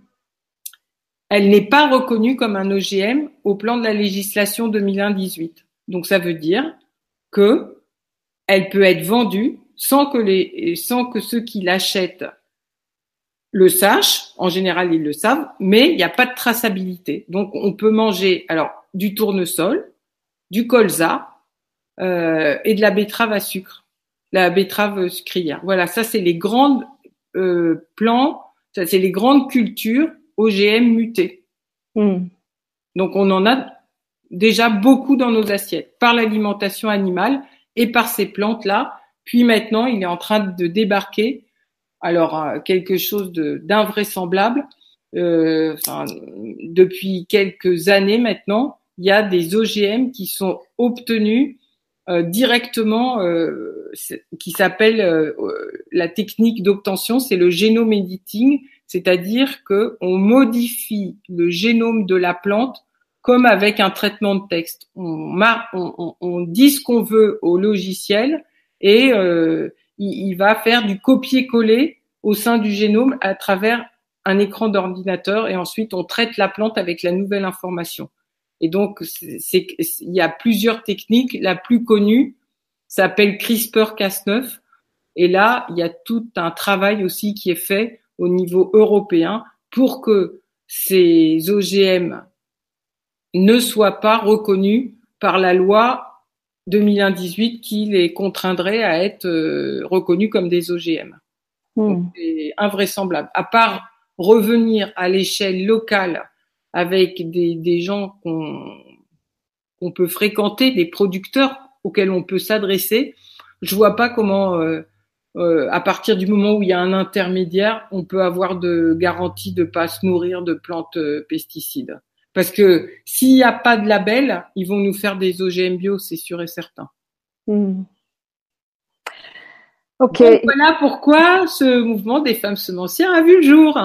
elle n'est pas reconnue comme un OGM au plan de la législation 2018. Donc ça veut dire que elle peut être vendue sans que les sans que ceux qui l'achètent le sachent. En général, ils le savent, mais il n'y a pas de traçabilité. Donc on peut manger alors du tournesol, du colza euh, et de la betterave à sucre, la betterave sucrière. Voilà, ça c'est les grandes euh, plans, ça c'est les grandes cultures OGM mutés. Hmm. Donc on en a déjà beaucoup dans nos assiettes par l'alimentation animale et par ces plantes-là. Puis maintenant, il est en train de débarquer alors euh, quelque chose d'invraisemblable. Euh, depuis quelques années maintenant, il y a des OGM qui sont obtenus euh, directement, euh, qui s'appelle la technique d'obtention, c'est le genome editing, c'est-à-dire que on modifie le génome de la plante comme avec un traitement de texte. On, on, on dit ce qu'on veut au logiciel et euh, il, va faire du copier-coller au sein du génome à travers un écran d'ordinateur et ensuite on traite la plante avec la nouvelle information. Et donc, c'est, il y a plusieurs techniques. La plus connue, s'appelle CRISPR-Cas9. Et là, il y a tout un travail aussi qui est fait au niveau européen pour que ces OGM ne soient pas reconnus par la loi 2018 qui les contraindrait à être euh, reconnus comme des OGM. Hmm. C'est invraisemblable. À part revenir à l'échelle locale avec des, des gens qu'on peut fréquenter, des producteurs auxquels on peut s'adresser, je vois pas comment, euh, euh, à partir du moment où il y a un intermédiaire, on peut avoir de garantie de pas se nourrir de plantes euh, pesticides. Parce que s'il n'y a pas de label, ils vont nous faire des OGM bio, c'est sûr et certain. Hmm. Ok. voilà pourquoi ce mouvement des femmes semencières a vu le jour.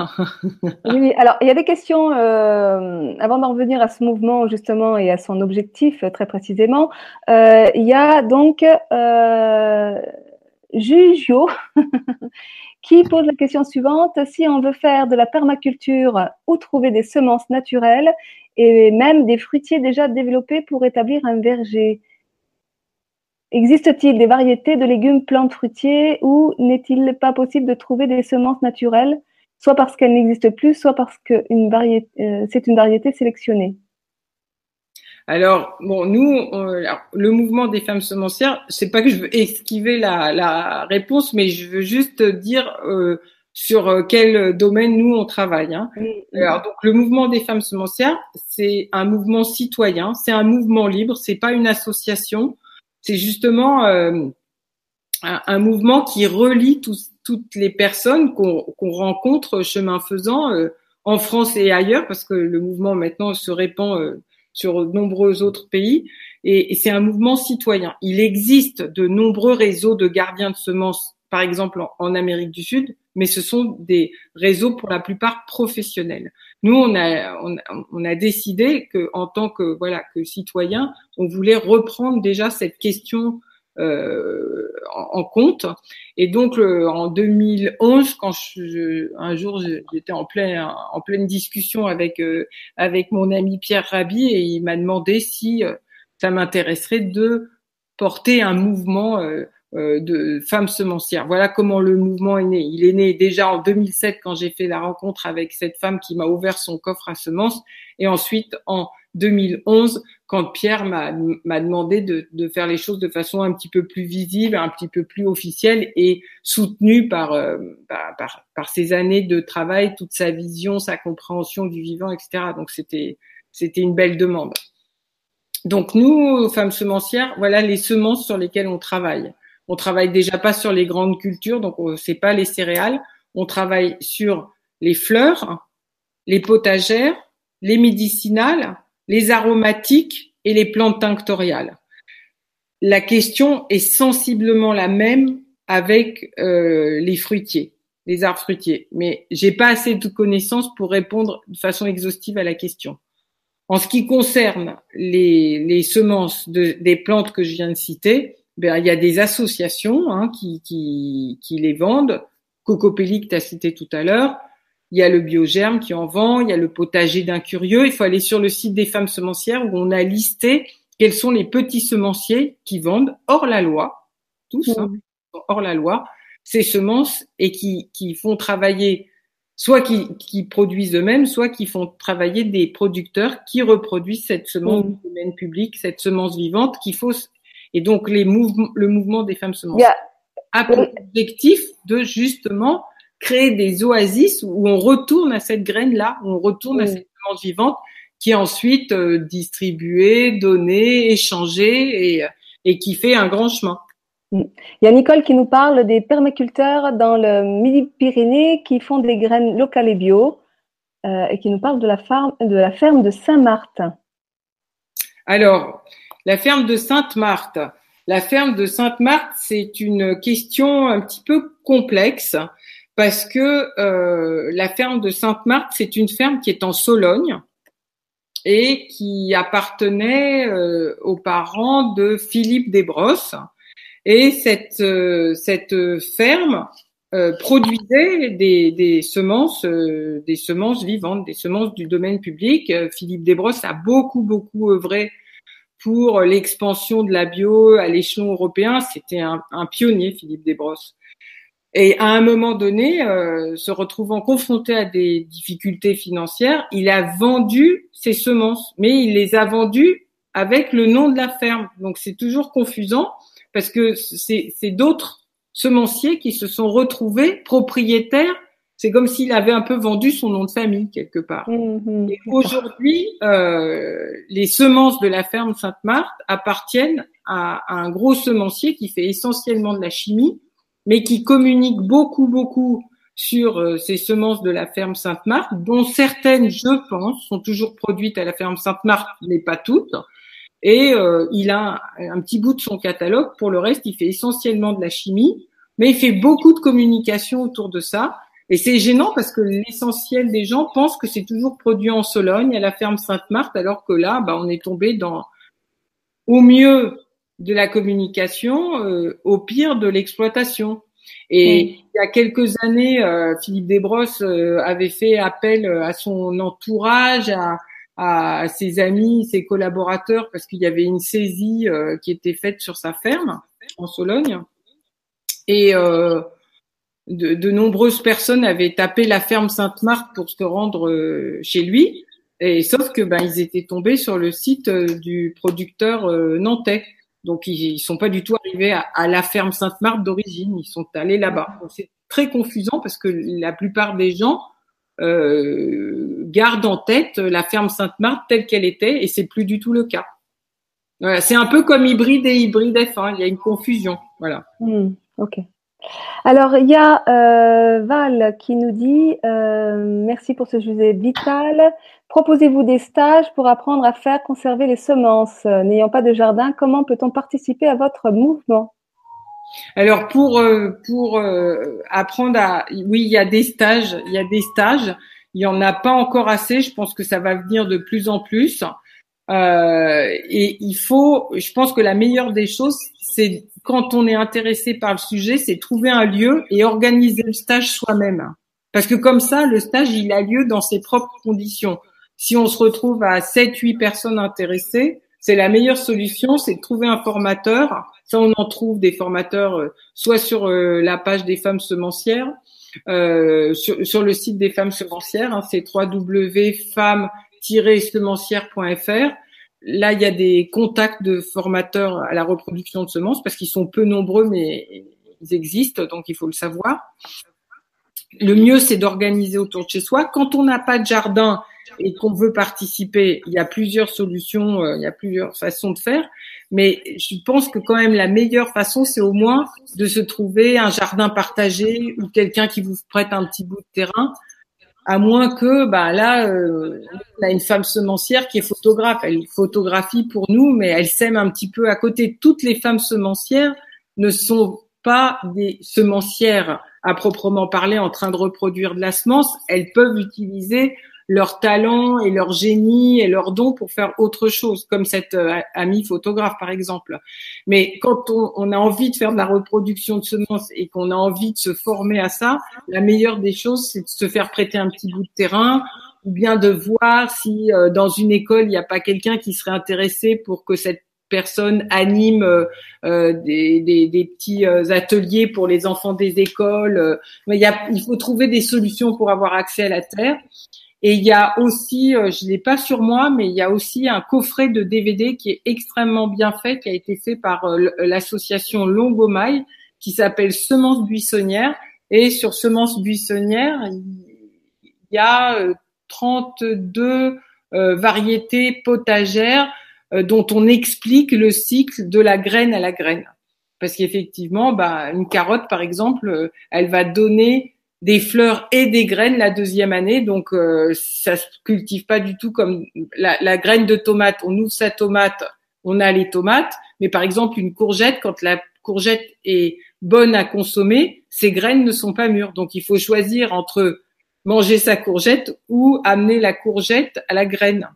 oui, alors il y a des questions euh, avant d'en revenir à ce mouvement justement et à son objectif très précisément. Euh, il y a donc euh, Jujio qui pose la question suivante si on veut faire de la permaculture ou trouver des semences naturelles et même des fruitiers déjà développés pour établir un verger. Existe-t-il des variétés de légumes, plantes, fruitiers ou n'est-il pas possible de trouver des semences naturelles, soit parce qu'elles n'existent plus, soit parce que euh, c'est une variété sélectionnée? Alors, bon, nous, le mouvement des femmes semencières, c'est pas que je veux esquiver la, réponse, mais je veux juste dire euh, sur euh, quel domaine nous on travaille. Hein. Alors, donc, le mouvement des femmes semencières, c'est un mouvement citoyen, c'est un mouvement libre, c'est pas une association c'est justement euh, un, mouvement qui relie toutes les personnes qu'on rencontre chemin faisant euh, en France et ailleurs, parce que le mouvement maintenant se répand euh, sur de nombreux autres pays, et, c'est un mouvement citoyen. Il existe de nombreux réseaux de gardiens de semences, par exemple en Amérique du Sud, mais ce sont des réseaux pour la plupart professionnels. Nous, on a, on, a décidé que, en tant que voilà que citoyen, on voulait reprendre déjà cette question euh, en, compte. Et donc, en 2011, quand je, un jour j'étais en en pleine discussion avec euh, avec mon ami Pierre Rabhi et il m'a demandé si euh, ça m'intéresserait de porter un mouvement euh, de femmes semencières. Voilà comment le mouvement est né. Il est né déjà en 2007 quand j'ai fait la rencontre avec cette femme qui m'a ouvert son coffre à semences et ensuite en 2011 quand Pierre m'a demandé de, de, faire les choses de façon un petit peu plus visible, un petit peu plus officielle et soutenue par, euh, par, par, ses années de travail, toute sa vision, sa compréhension du vivant, etc. Donc c'était c'était une belle demande. Donc nous, femmes semencières, voilà les semences sur lesquelles on travaille. On travaille déjà pas sur les grandes cultures, donc c'est pas les céréales. On travaille sur les fleurs, les potagères, les médicinales, les aromatiques et les plantes tinctoriales. La question est sensiblement la même avec euh, les fruitiers, les arbres fruitiers, mais j'ai pas assez de connaissances pour répondre de façon exhaustive à la question. En ce qui concerne les, semences de, des plantes que je viens de citer, ben, il y a des associations hein, qui, qui, qui, les vendent. Cocopelli que tu as cité tout à l'heure. Il y a le biogerme qui en vend. Il y a le potager d'un curieux. Il faut aller sur le site des femmes semencières où on a listé quels sont les petits semenciers qui vendent hors la loi, tous, hein, hors la loi, ces semences et qui, qui font travailler, soit qui, qui produisent eux-mêmes, soit qui font travailler des producteurs qui reproduisent cette semence du domaine public, cette semence vivante qu'il faut et donc, les mouvements, le mouvement des femmes se a pour objectif de justement créer des oasis où on retourne à cette graine-là, où on retourne à cette semence vivante qui est ensuite euh, distribuée, donnée, échangée et, et qui fait un grand chemin. Mm. Il y a Nicole qui nous parle des permaculteurs dans le Midi-Pyrénées qui font des graines locales et bio euh, et qui nous parle de la, de la ferme de Saint-Martin. Alors, la ferme de Sainte-Marthe. La ferme de Sainte-Marthe, c'est une question un petit peu complexe parce que euh, la ferme de Sainte-Marthe, c'est une ferme qui est en Sologne et qui appartenait euh, aux parents de Philippe Desbrosses. Et cette, euh, cette ferme produisait des, des semences, des semences vivantes, des semences du domaine public. Philippe Desbrosses a beaucoup beaucoup œuvré pour l'expansion de la bio à l'échelon européen. C'était un, pionnier, Philippe Desbrosses. Et à un moment donné, euh, se retrouvant confronté à des difficultés financières, il a vendu ses semences, mais il les a vendues avec le nom de la ferme. Donc c'est toujours confusant parce que c'est d'autres semenciers qui se sont retrouvés propriétaires. C'est comme s'il avait un peu vendu son nom de famille quelque part. Mmh. Et aujourd'hui, euh, les semences de la ferme Sainte-Marthe appartiennent à, à, un gros semencier qui fait essentiellement de la chimie, mais qui communique beaucoup, beaucoup sur euh, ces semences de la ferme Sainte-Marthe, dont certaines, je pense, sont toujours produites à la ferme Sainte-Marthe, mais pas toutes. Et euh, il a un, petit bout de son catalogue. Pour le reste, il fait essentiellement de la chimie, mais il fait beaucoup de communication autour de ça. Et c'est gênant parce que l'essentiel des gens pensent que c'est toujours produit en Sologne, à la ferme Sainte-Marthe, alors que là, bah, on est tombé dans, au mieux de la communication, euh, au pire de l'exploitation. Et il y a quelques années, euh, Philippe Desbrosses avait fait appel à son entourage, à, à ses amis, ses collaborateurs, parce qu'il y avait une saisie euh, qui était faite sur sa ferme en Sologne. Et euh, de, nombreuses personnes avaient tapé la ferme Sainte-Marthe pour se rendre euh, chez lui. Et sauf que ben ils étaient tombés sur le site du producteur nantais. Donc ils, ils sont pas du tout arrivés à, la ferme Sainte-Marthe d'origine. Ils sont allés là-bas. C'est très confusant parce que la plupart des gens euh, garde en tête la ferme Sainte-Marthe telle qu'elle était, et c'est plus du tout le cas. Voilà, c'est un peu comme hybride et hybride F1, il y a une confusion. Voilà. Hmm. Alors, il y a euh, Val qui nous dit euh, Merci pour ce sujet vital. Proposez-vous des stages pour apprendre à faire conserver les semences. N'ayant pas de jardin, comment peut-on participer à votre mouvement? Alors pour euh, pour apprendre à oui il y a des stages il y a des stages il y en a pas encore assez je pense que ça va venir de plus en plus et il faut je pense que la meilleure des choses c'est quand on est intéressé par le sujet c'est trouver un lieu et organiser le stage soi-même. Parce que comme ça le stage il a lieu dans ses propres conditions. Si on se retrouve à 7 8 personnes intéressées c'est la meilleure solution c'est de trouver un formateur. Ça, on en trouve des formateurs euh, soit sur euh, la page des femmes semencières, euh, sur, sur, le site des femmes semencières, hein, c'est www.femmes-semencières.fr. Là, il y a des contacts de formateurs à la reproduction de semences parce qu'ils sont peu nombreux, mais ils existent, donc il faut le savoir. Le mieux, c'est d'organiser autour de chez soi. Quand on n'a pas de jardin et qu'on veut participer, il y a plusieurs solutions, il y a plusieurs façons de faire. Mais je pense que quand même la meilleure façon, c'est au moins de se trouver un jardin partagé ou quelqu'un qui vous prête un petit bout de terrain. À moins que, bah là, euh, on a une femme semencière qui est photographe. Elle photographie pour nous, mais elle sème un petit peu à côté. Toutes les femmes semencières ne sont pas des semencières à proprement parler en train de reproduire de la semence. Elles peuvent utiliser leur talent et leur génie et leur don pour faire autre chose, comme cette euh, amie photographe par exemple. Mais quand on, on, a envie de faire de la reproduction de semences et qu'on a envie de se former à ça, la meilleure des choses, c'est de se faire prêter un petit bout de terrain ou bien de voir si euh, dans une école, il n'y a pas quelqu'un qui serait intéressé pour que cette personne anime euh, des, des, des, petits ateliers pour les enfants des écoles. Mais il, y a, il faut trouver des solutions pour avoir accès à la terre. Et il y a aussi, euh, je l'ai pas sur moi, mais il y a aussi un coffret de DVD qui est extrêmement bien fait, qui a été fait par euh, l'association Longomaille, qui s'appelle Semences buissonnières. Et sur Semences buissonnières, il y a 32 euh, variétés potagères dont on explique le cycle de la graine à la graine. Parce qu'effectivement, bah, une carotte, par exemple, elle va donner des fleurs et des graines la deuxième année. Donc, euh, ça se cultive pas du tout comme la, la, graine de tomate. On ouvre sa tomate, on a les tomates. Mais par exemple, une courgette, quand la courgette est bonne à consommer, ses graines ne sont pas mûres. Donc, il faut choisir entre manger sa courgette ou amener la courgette à la graine.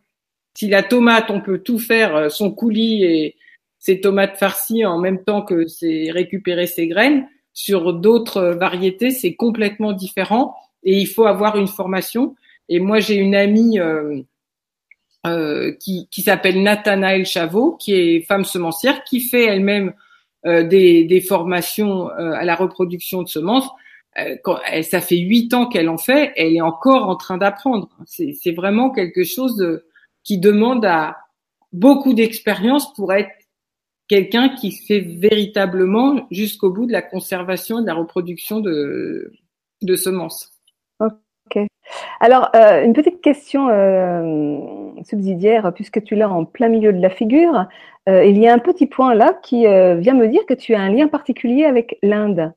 Si la tomate, on peut tout faire, euh, son coulis et ses tomates farcies en même temps que c'est récupérer ses graines. Sur d'autres variétés, c'est complètement différent et il faut avoir une formation. Et moi, j'ai une amie euh, euh, qui, qui s'appelle Nathanaël Chavot, qui est femme semencière, qui fait elle-même euh, des, des, formations euh, à la reproduction de semences. Quand, elle, ça fait huit ans qu'elle en fait, elle est encore en train d'apprendre. C'est vraiment quelque chose qui demande à beaucoup d'expérience pour être quelqu'un qui fait véritablement jusqu'au bout de la conservation et de la reproduction de, de semences. Ok. Alors, euh, une petite question euh, subsidiaire, puisque tu l'as en plein milieu de la figure. Euh, il y a un petit point là qui vient me dire que tu as un lien particulier avec l'Inde.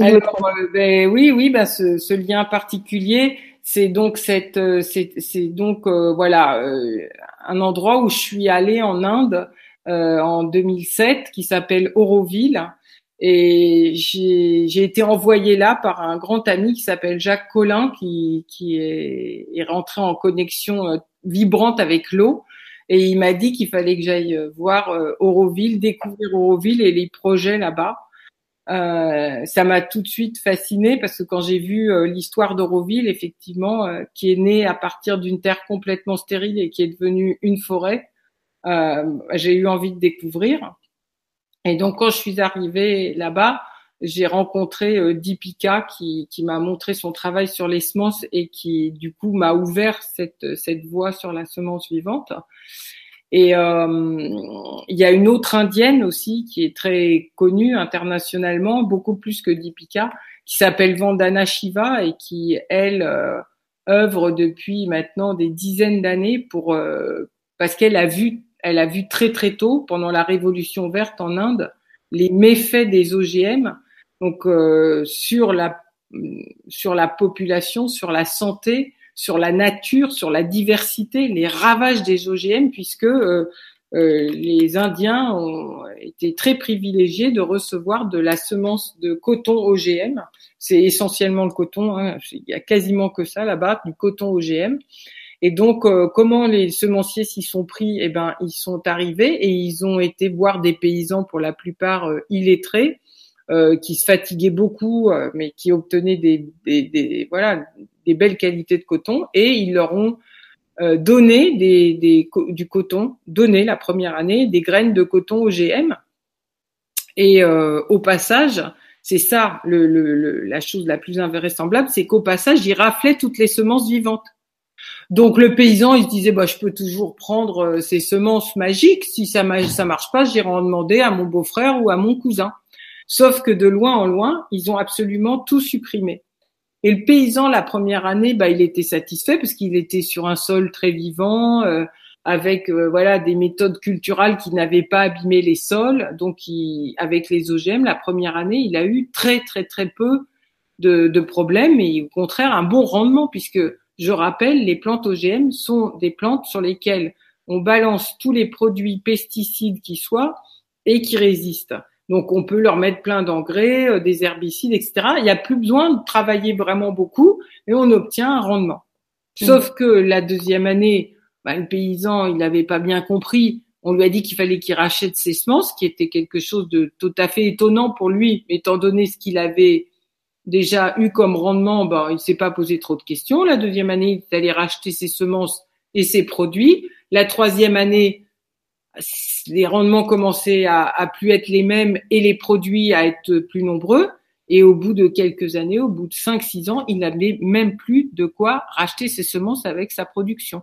Alors, ben, oui, oui, ben, ce, ce, lien particulier, c'est donc cette, c'est donc voilà un endroit où je suis allée en Inde en 2007, qui s'appelle Auroville et j'ai été envoyée là par un grand ami qui s'appelle Jacques Collin, qui, qui est, est, rentré en connexion euh, vibrante avec l'eau. Et il m'a dit qu'il fallait que j'aille euh, voir euh, Auroville, découvrir Auroville et les projets là-bas. Euh, ça m'a tout de suite fascinée parce que quand j'ai vu l'histoire d'Auroville, effectivement, qui est née à partir d'une terre complètement stérile et qui est devenue une forêt, j'ai eu envie de découvrir. Et donc, quand je suis arrivée là-bas, j'ai rencontré euh, Deepika qui, qui m'a montré son travail sur les semences et qui, du coup, m'a ouvert cette, cette voie sur la semence vivante. Et euh, il y a une autre indienne aussi qui est très connue internationalement, beaucoup plus que Deepika, qui s'appelle Vandana Shiva et qui, elle, euh, œuvre depuis maintenant des dizaines d'années pour euh, parce qu'elle a vu elle a vu très très tôt, pendant la révolution verte en Inde, les méfaits des OGM, donc euh, sur la sur la population, sur la santé, sur la nature, sur la diversité, les ravages des OGM, puisque euh, euh, les Indiens ont été très privilégiés de recevoir de la semence de coton OGM. C'est essentiellement le coton, hein, il y a quasiment que ça là-bas, du coton OGM. Et donc, euh, comment les semenciers s'y sont pris? Eh ben, ils sont arrivés et ils ont été voir des paysans, pour la plupart euh, illettrés, euh, qui se fatiguaient beaucoup, euh, mais qui obtenaient des, voilà, des belles qualités de coton, et ils leur ont donné des, des, du coton, donné la première année des graines de coton OGM. Et au passage, c'est ça la chose la plus invraisemblable, c'est qu'au passage, ils raflaient toutes les semences vivantes. Donc le paysan, il se disait, bah, je peux toujours prendre euh, ces semences magiques. Si ça ça marche pas, j'irai en demander à mon beau-frère ou à mon cousin. Sauf que de loin en loin, ils ont absolument tout supprimé. Et le paysan, la première année, bah, il était satisfait parce qu'il était sur un sol très vivant, euh, avec euh, voilà des méthodes culturelles qui n'avaient pas abîmé les sols. Donc, il, avec les OGM, la première année, il a eu très très très peu de, de problèmes et au contraire un bon rendement puisque je rappelle, les plantes OGM sont des plantes sur lesquelles on balance tous les produits pesticides qui soient et qui résistent. Donc on peut leur mettre plein d'engrais, euh, des herbicides, etc. Il n'y a plus besoin de travailler vraiment beaucoup et on obtient un rendement. Mmh. Sauf que la deuxième année, bah, le paysan, il n'avait pas bien compris. On lui a dit qu'il fallait qu'il rachète ses semences, qui était quelque chose de tout à fait étonnant pour lui, étant donné ce qu'il avait déjà eu comme rendement, ben, il s'est pas posé trop de questions. La deuxième année, il allait racheter ses semences et ses produits. La troisième année, les rendements commençaient à, à plus être les mêmes et les produits à être plus nombreux. Et au bout de quelques années, au bout de cinq, six ans, il n'avait même plus de quoi racheter ses semences avec sa production.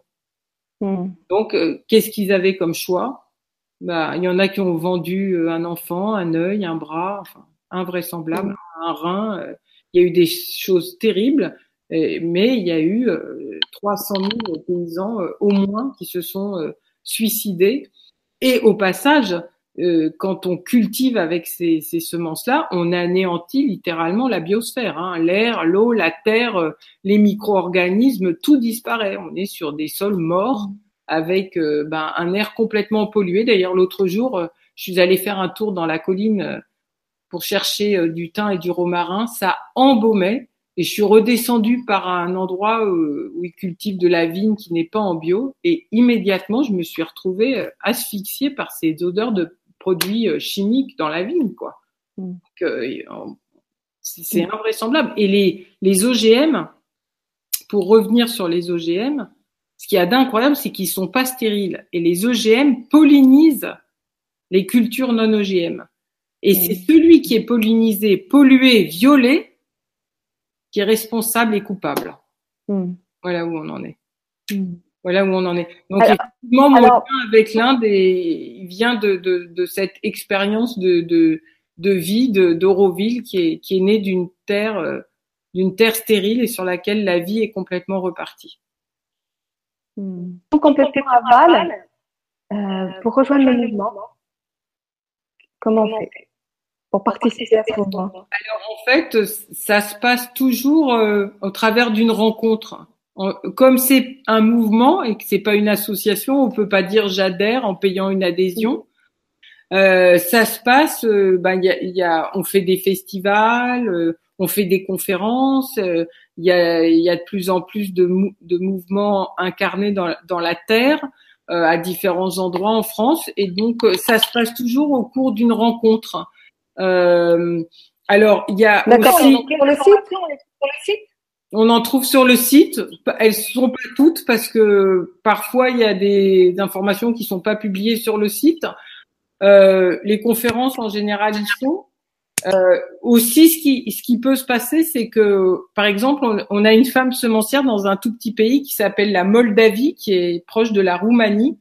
Hmm. Donc, euh, qu'est-ce qu'ils avaient comme choix? Bah, Il y en a qui ont vendu euh, un enfant, un œil, un bras, enfin, invraisemblable, hmm. un rein. Euh, il y a eu des choses terribles, mais il y a eu 300 000 paysans euh, au moins qui se sont euh, suicidés. Et au passage, euh, quand on cultive avec ces, ces semences-là, on anéantit littéralement la biosphère. Hein. L'air, l'eau, la terre, les micro-organismes, tout disparaît. On est sur des sols morts avec ben, un air complètement pollué. D'ailleurs, l'autre jour, je suis allée faire un tour dans la colline pour chercher euh, du thym et du romarin, ça embaumait. Et je suis redescendue par un endroit euh, où ils cultivent de la vigne qui n'est pas en bio. Et immédiatement, je me suis retrouvée euh, asphyxiée par ces odeurs de produits chimiques dans la vigne, quoi. Mm. C'est invraisemblable. Et les, les OGM, pour revenir sur les OGM, ce qu'il y a d'incroyable, c'est qu'ils sont pas stériles. Et les OGM pollinisent les cultures non OGM. Et c'est celui qui est pollinisé, pollué, violé, qui est responsable et coupable. Mm. Voilà où on en est. Mm. Voilà où on en est. Donc effectivement, mon avec l'Inde, il vient de, de, de cette expérience de, de, de vie d'Auroville qui est, qui est née d'une terre, euh, d'une terre stérile et sur laquelle la vie est complètement repartie. Hmm. Compléter aval euh, pour rejoindre le mouvement. Comment on fait pour participer à ce mouvement Alors en fait, ça se passe toujours euh, au travers d'une rencontre. comme c'est un mouvement et que c'est pas une association, on peut pas dire j'adhère en payant une adhésion. Euh, ça se passe, euh, ben, y a, y a, on fait des festivals, on fait des conférences, il y, a, y, a, de plus en plus de, de mouvements incarnés dans, dans la terre à différents endroits en France, et donc ça se passe toujours au cours d'une rencontre. alors il y a aussi sur le site, on en trouve sur le site. Elles sont pas toutes parce que parfois il y a des informations qui sont pas publiées sur le site. Euh, les conférences en général ils sont. Euh, aussi, ce qui, ce qui peut se passer, c'est que, par exemple, on, on, a une femme semencière dans un tout petit pays qui s'appelle la Moldavie, qui est proche de la Roumanie,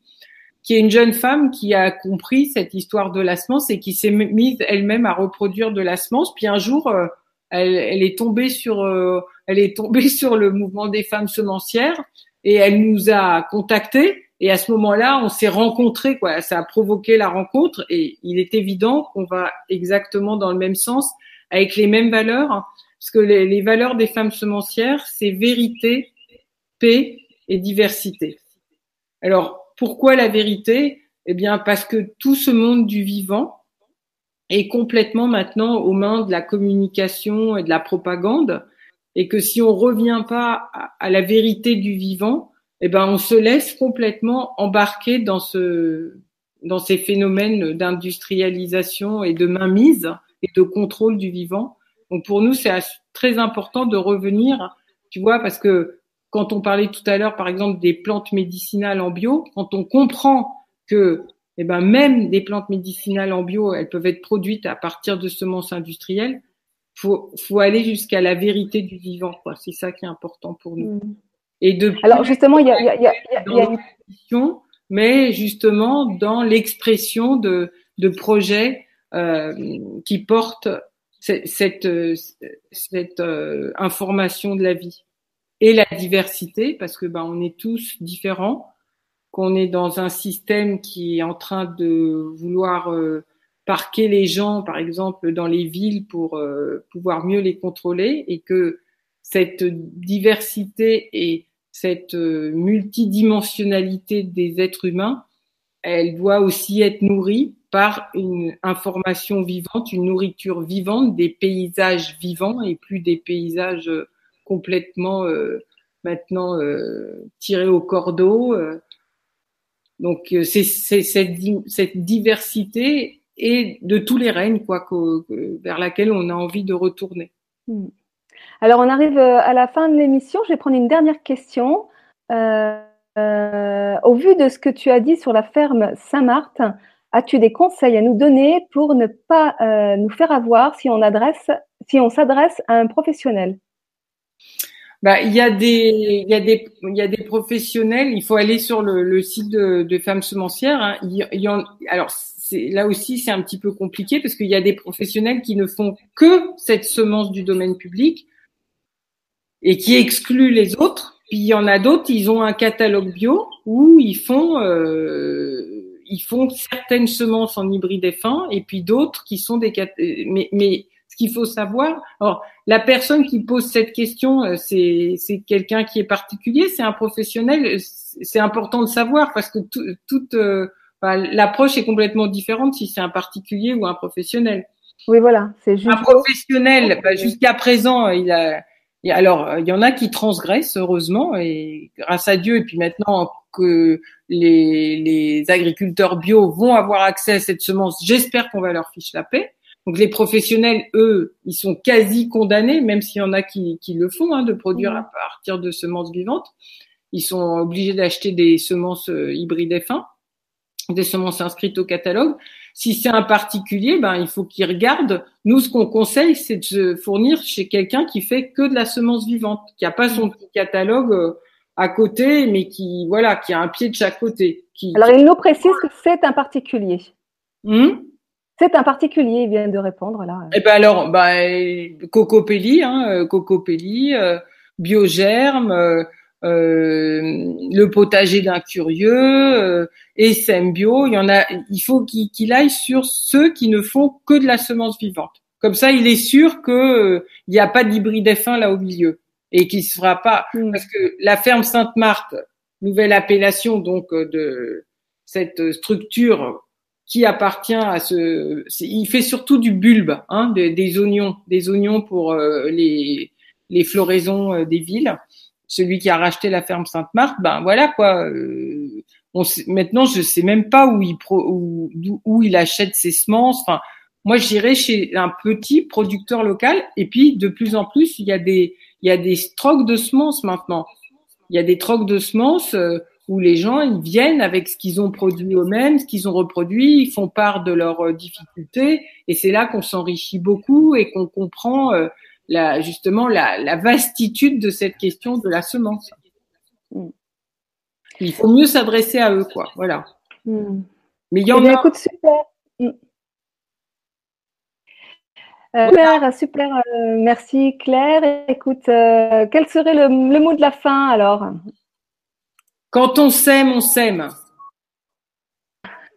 qui est une jeune femme qui a compris cette histoire de la semence et qui s'est mise elle-même à reproduire de la semence. Puis un jour, euh, elle, elle, est tombée sur, euh, elle est tombée sur le mouvement des femmes semencières et elle nous a contactés et à ce moment-là, on s'est rencontrés, quoi. Ça a provoqué la rencontre et il est évident qu'on va exactement dans le même sens, avec les mêmes valeurs, hein. parce que les, les, valeurs des femmes semencières, c'est vérité, paix et diversité. Alors, pourquoi la vérité? Eh bien, parce que tout ce monde du vivant est complètement maintenant aux mains de la communication et de la propagande, et que si on revient pas à la vérité du vivant, eh ben, on se laisse complètement embarquer dans ce, dans ces phénomènes d'industrialisation et de mainmise et de contrôle du vivant. Donc pour nous, c'est très important de revenir, tu vois, parce que quand on parlait tout à l'heure, par exemple, des plantes médicinales en bio, quand on comprend que, eh ben, même des plantes médicinales en bio, elles peuvent être produites à partir de semences industrielles, faut, faut aller jusqu'à la vérité du vivant, quoi. C'est ça qui est important pour nous. Mmh. Et de Alors justement, il y a, y a, y a, y a une... mais justement dans l'expression de, de projets euh, qui portent cette, cette, cette euh, information de la vie et la diversité, parce que ben on est tous différents, qu'on est dans un système qui est en train de vouloir euh, parquer les gens, par exemple, dans les villes pour euh, pouvoir mieux les contrôler, et que cette diversité et cette euh, multidimensionnalité des êtres humains, elle doit aussi être nourrie par une information vivante, une nourriture vivante, des paysages vivants et plus des paysages euh, complètement euh, maintenant tirés au cordeau. Donc c'est cette, diversité et de tous les règnes quoi, vers laquelle on a envie de retourner. Hmm. Alors, on arrive euh, à la fin de l'émission. Je vais prendre une dernière question. Euh, euh, au vu de ce que tu as dit sur la ferme Saint-Marthe, as-tu des conseils à nous donner pour ne pas nous faire avoir si on s'adresse à un professionnel? Bah, il y a des, professionnels. Il faut aller sur le, site de, Femmes Semencières. Hein. Alors là aussi, c'est un petit peu compliqué parce qu'il y a des professionnels qui ne font que cette semence du domaine public et qui exclut les autres. Puis il y en a d'autres, ils ont un catalogue bio où ils font euh, ils font certaines semences en hybride F1 et puis d'autres qui sont des mais mais ce qu'il faut savoir, alors la personne qui pose cette question, euh, c'est c'est quelqu'un qui est particulier, c'est un professionnel, c'est important de savoir parce que toute euh, l'approche est complètement différente si c'est un particulier ou un professionnel. Oui, voilà, c'est juste. Un professionnel, bah, jusqu'à présent, il a alors, euh, il y en a qui transgressent, heureusement, et grâce à Dieu, et puis maintenant que les, les agriculteurs bio vont avoir accès à cette semence, j'espère qu'on va leur fiche la paix. Donc les professionnels, eux, ils sont quasi condamnés, même s'il y en a qui, qui le font, hein, de produire à partir de semences vivantes. ils sont obligés d'acheter des semences hybrides F1, des semences inscrites au catalogue. Si c'est un particulier, ben il faut qu'il regarde. Nous, ce qu'on conseille, c'est de se fournir chez quelqu'un qui fait que de la semence vivante, qui a pas son petit catalogue à côté, mais qui voilà, qui a un pied de chaque côté. Qui, Alors il nous précise que c'est un particulier. Hmm? C'est un particulier, il vient de répondre là. Eh ben alors, bah, Cocopelli, hein, euh, Cocopelli, euh, Biogerme, euh, euh, le potager d'un curieux, euh, et Sembio. Il y en a. Il faut qu'il qu'il aille sur ceux qui ne font que de la semence vivante. Comme ça, il est sûr que il n'y a pas d'hybride F1 là au milieu et qui se fera pas mm. parce que la ferme Sainte-Marthe, nouvelle appellation donc de cette structure qui appartient à ce. Il fait surtout du bulbe, hein, des, des oignons, des oignons pour euh, les les floraisons euh, des villes. Celui qui a racheté la ferme Sainte-Marthe, ben voilà quoi. Euh, on maintenant, je sais même pas où il pro, où, il achète ses semences. Enfin, moi, j'irais chez un petit producteur local. Et puis, de plus en plus, il y a des il y a des trocs de semences maintenant. Il y a des trocs de semences où les gens ils viennent avec ce qu'ils ont produit eux-mêmes, ce qu'ils ont reproduit, ils font part de leurs euh, difficultés, et c'est là qu'on s'enrichit beaucoup et qu'on comprend euh, la, justement la, la, vastitude de cette question de la semence. Mm. Il faut mieux s'adresser à eux, quoi. Voilà. Mm. Mais il y en eh a. Écoute, super. Mm. Euh, super, super. merci Claire. Écoute, quel serait le, le mot de la fin alors? Quand on s'aime, on s'aime.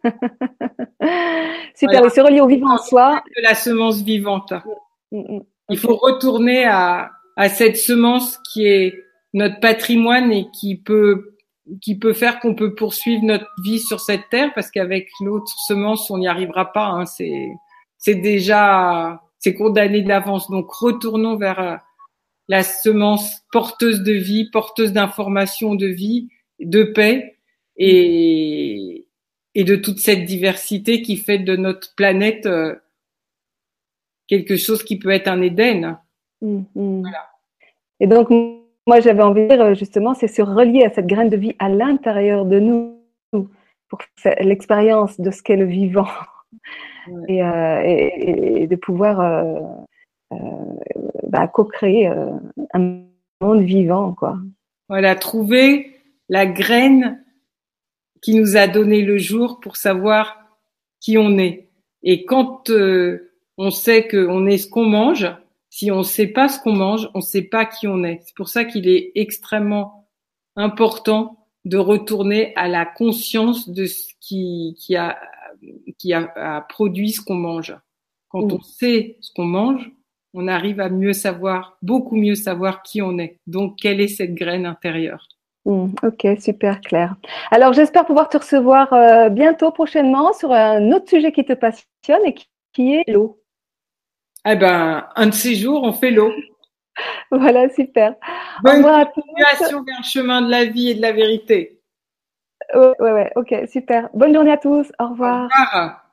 Super, et se relier au vivant en soi. De la semence vivante. Mm. Il faut retourner à, à cette semence qui est notre patrimoine et qui peut qui peut faire qu'on peut poursuivre notre vie sur cette terre parce qu'avec l'autre semence on n'y arrivera pas. Hein. C'est c'est déjà c'est condamné d'avance. Donc retournons vers euh, la semence porteuse de vie, porteuse d'informations de vie de paix et, et de toute cette diversité qui fait de notre planète euh, quelque chose qui peut être un Éden. Mm, mm. Et donc, moi, j'avais envie de dire, justement, c'est se relier à cette graine de vie à l'intérieur de nous pour l'expérience de ce qu'est le vivant euh, et, et, de pouvoir euh, bah, co-créer un monde vivant. Quoi. Voilà, trouver la graine qui nous a donné le jour pour savoir qui on est. Et quand euh, on sait qu'on est ce qu'on mange, si on ne sait pas ce qu'on mange, on ne sait pas qui on est. C'est pour ça qu'il est extrêmement important de retourner à la conscience de ce qui, qui, a, qui a, produit ce qu'on mange. Quand mm. on sait ce qu'on mange, on arrive à mieux savoir, beaucoup mieux savoir qui on est. Donc, quelle est cette graine intérieure? Hmm, ok, super clair. Alors j'espère pouvoir te recevoir euh, bientôt, prochainement, sur un autre sujet qui te passionne et qui, est l'eau. Eh ben, un de ces jours, on fait l'eau. voilà, super. Bonne continuation vers le chemin de la vie et de la vérité. Ouais, ouais, ouais, ok, super. Bonne journée à tous. Au revoir. Au revoir.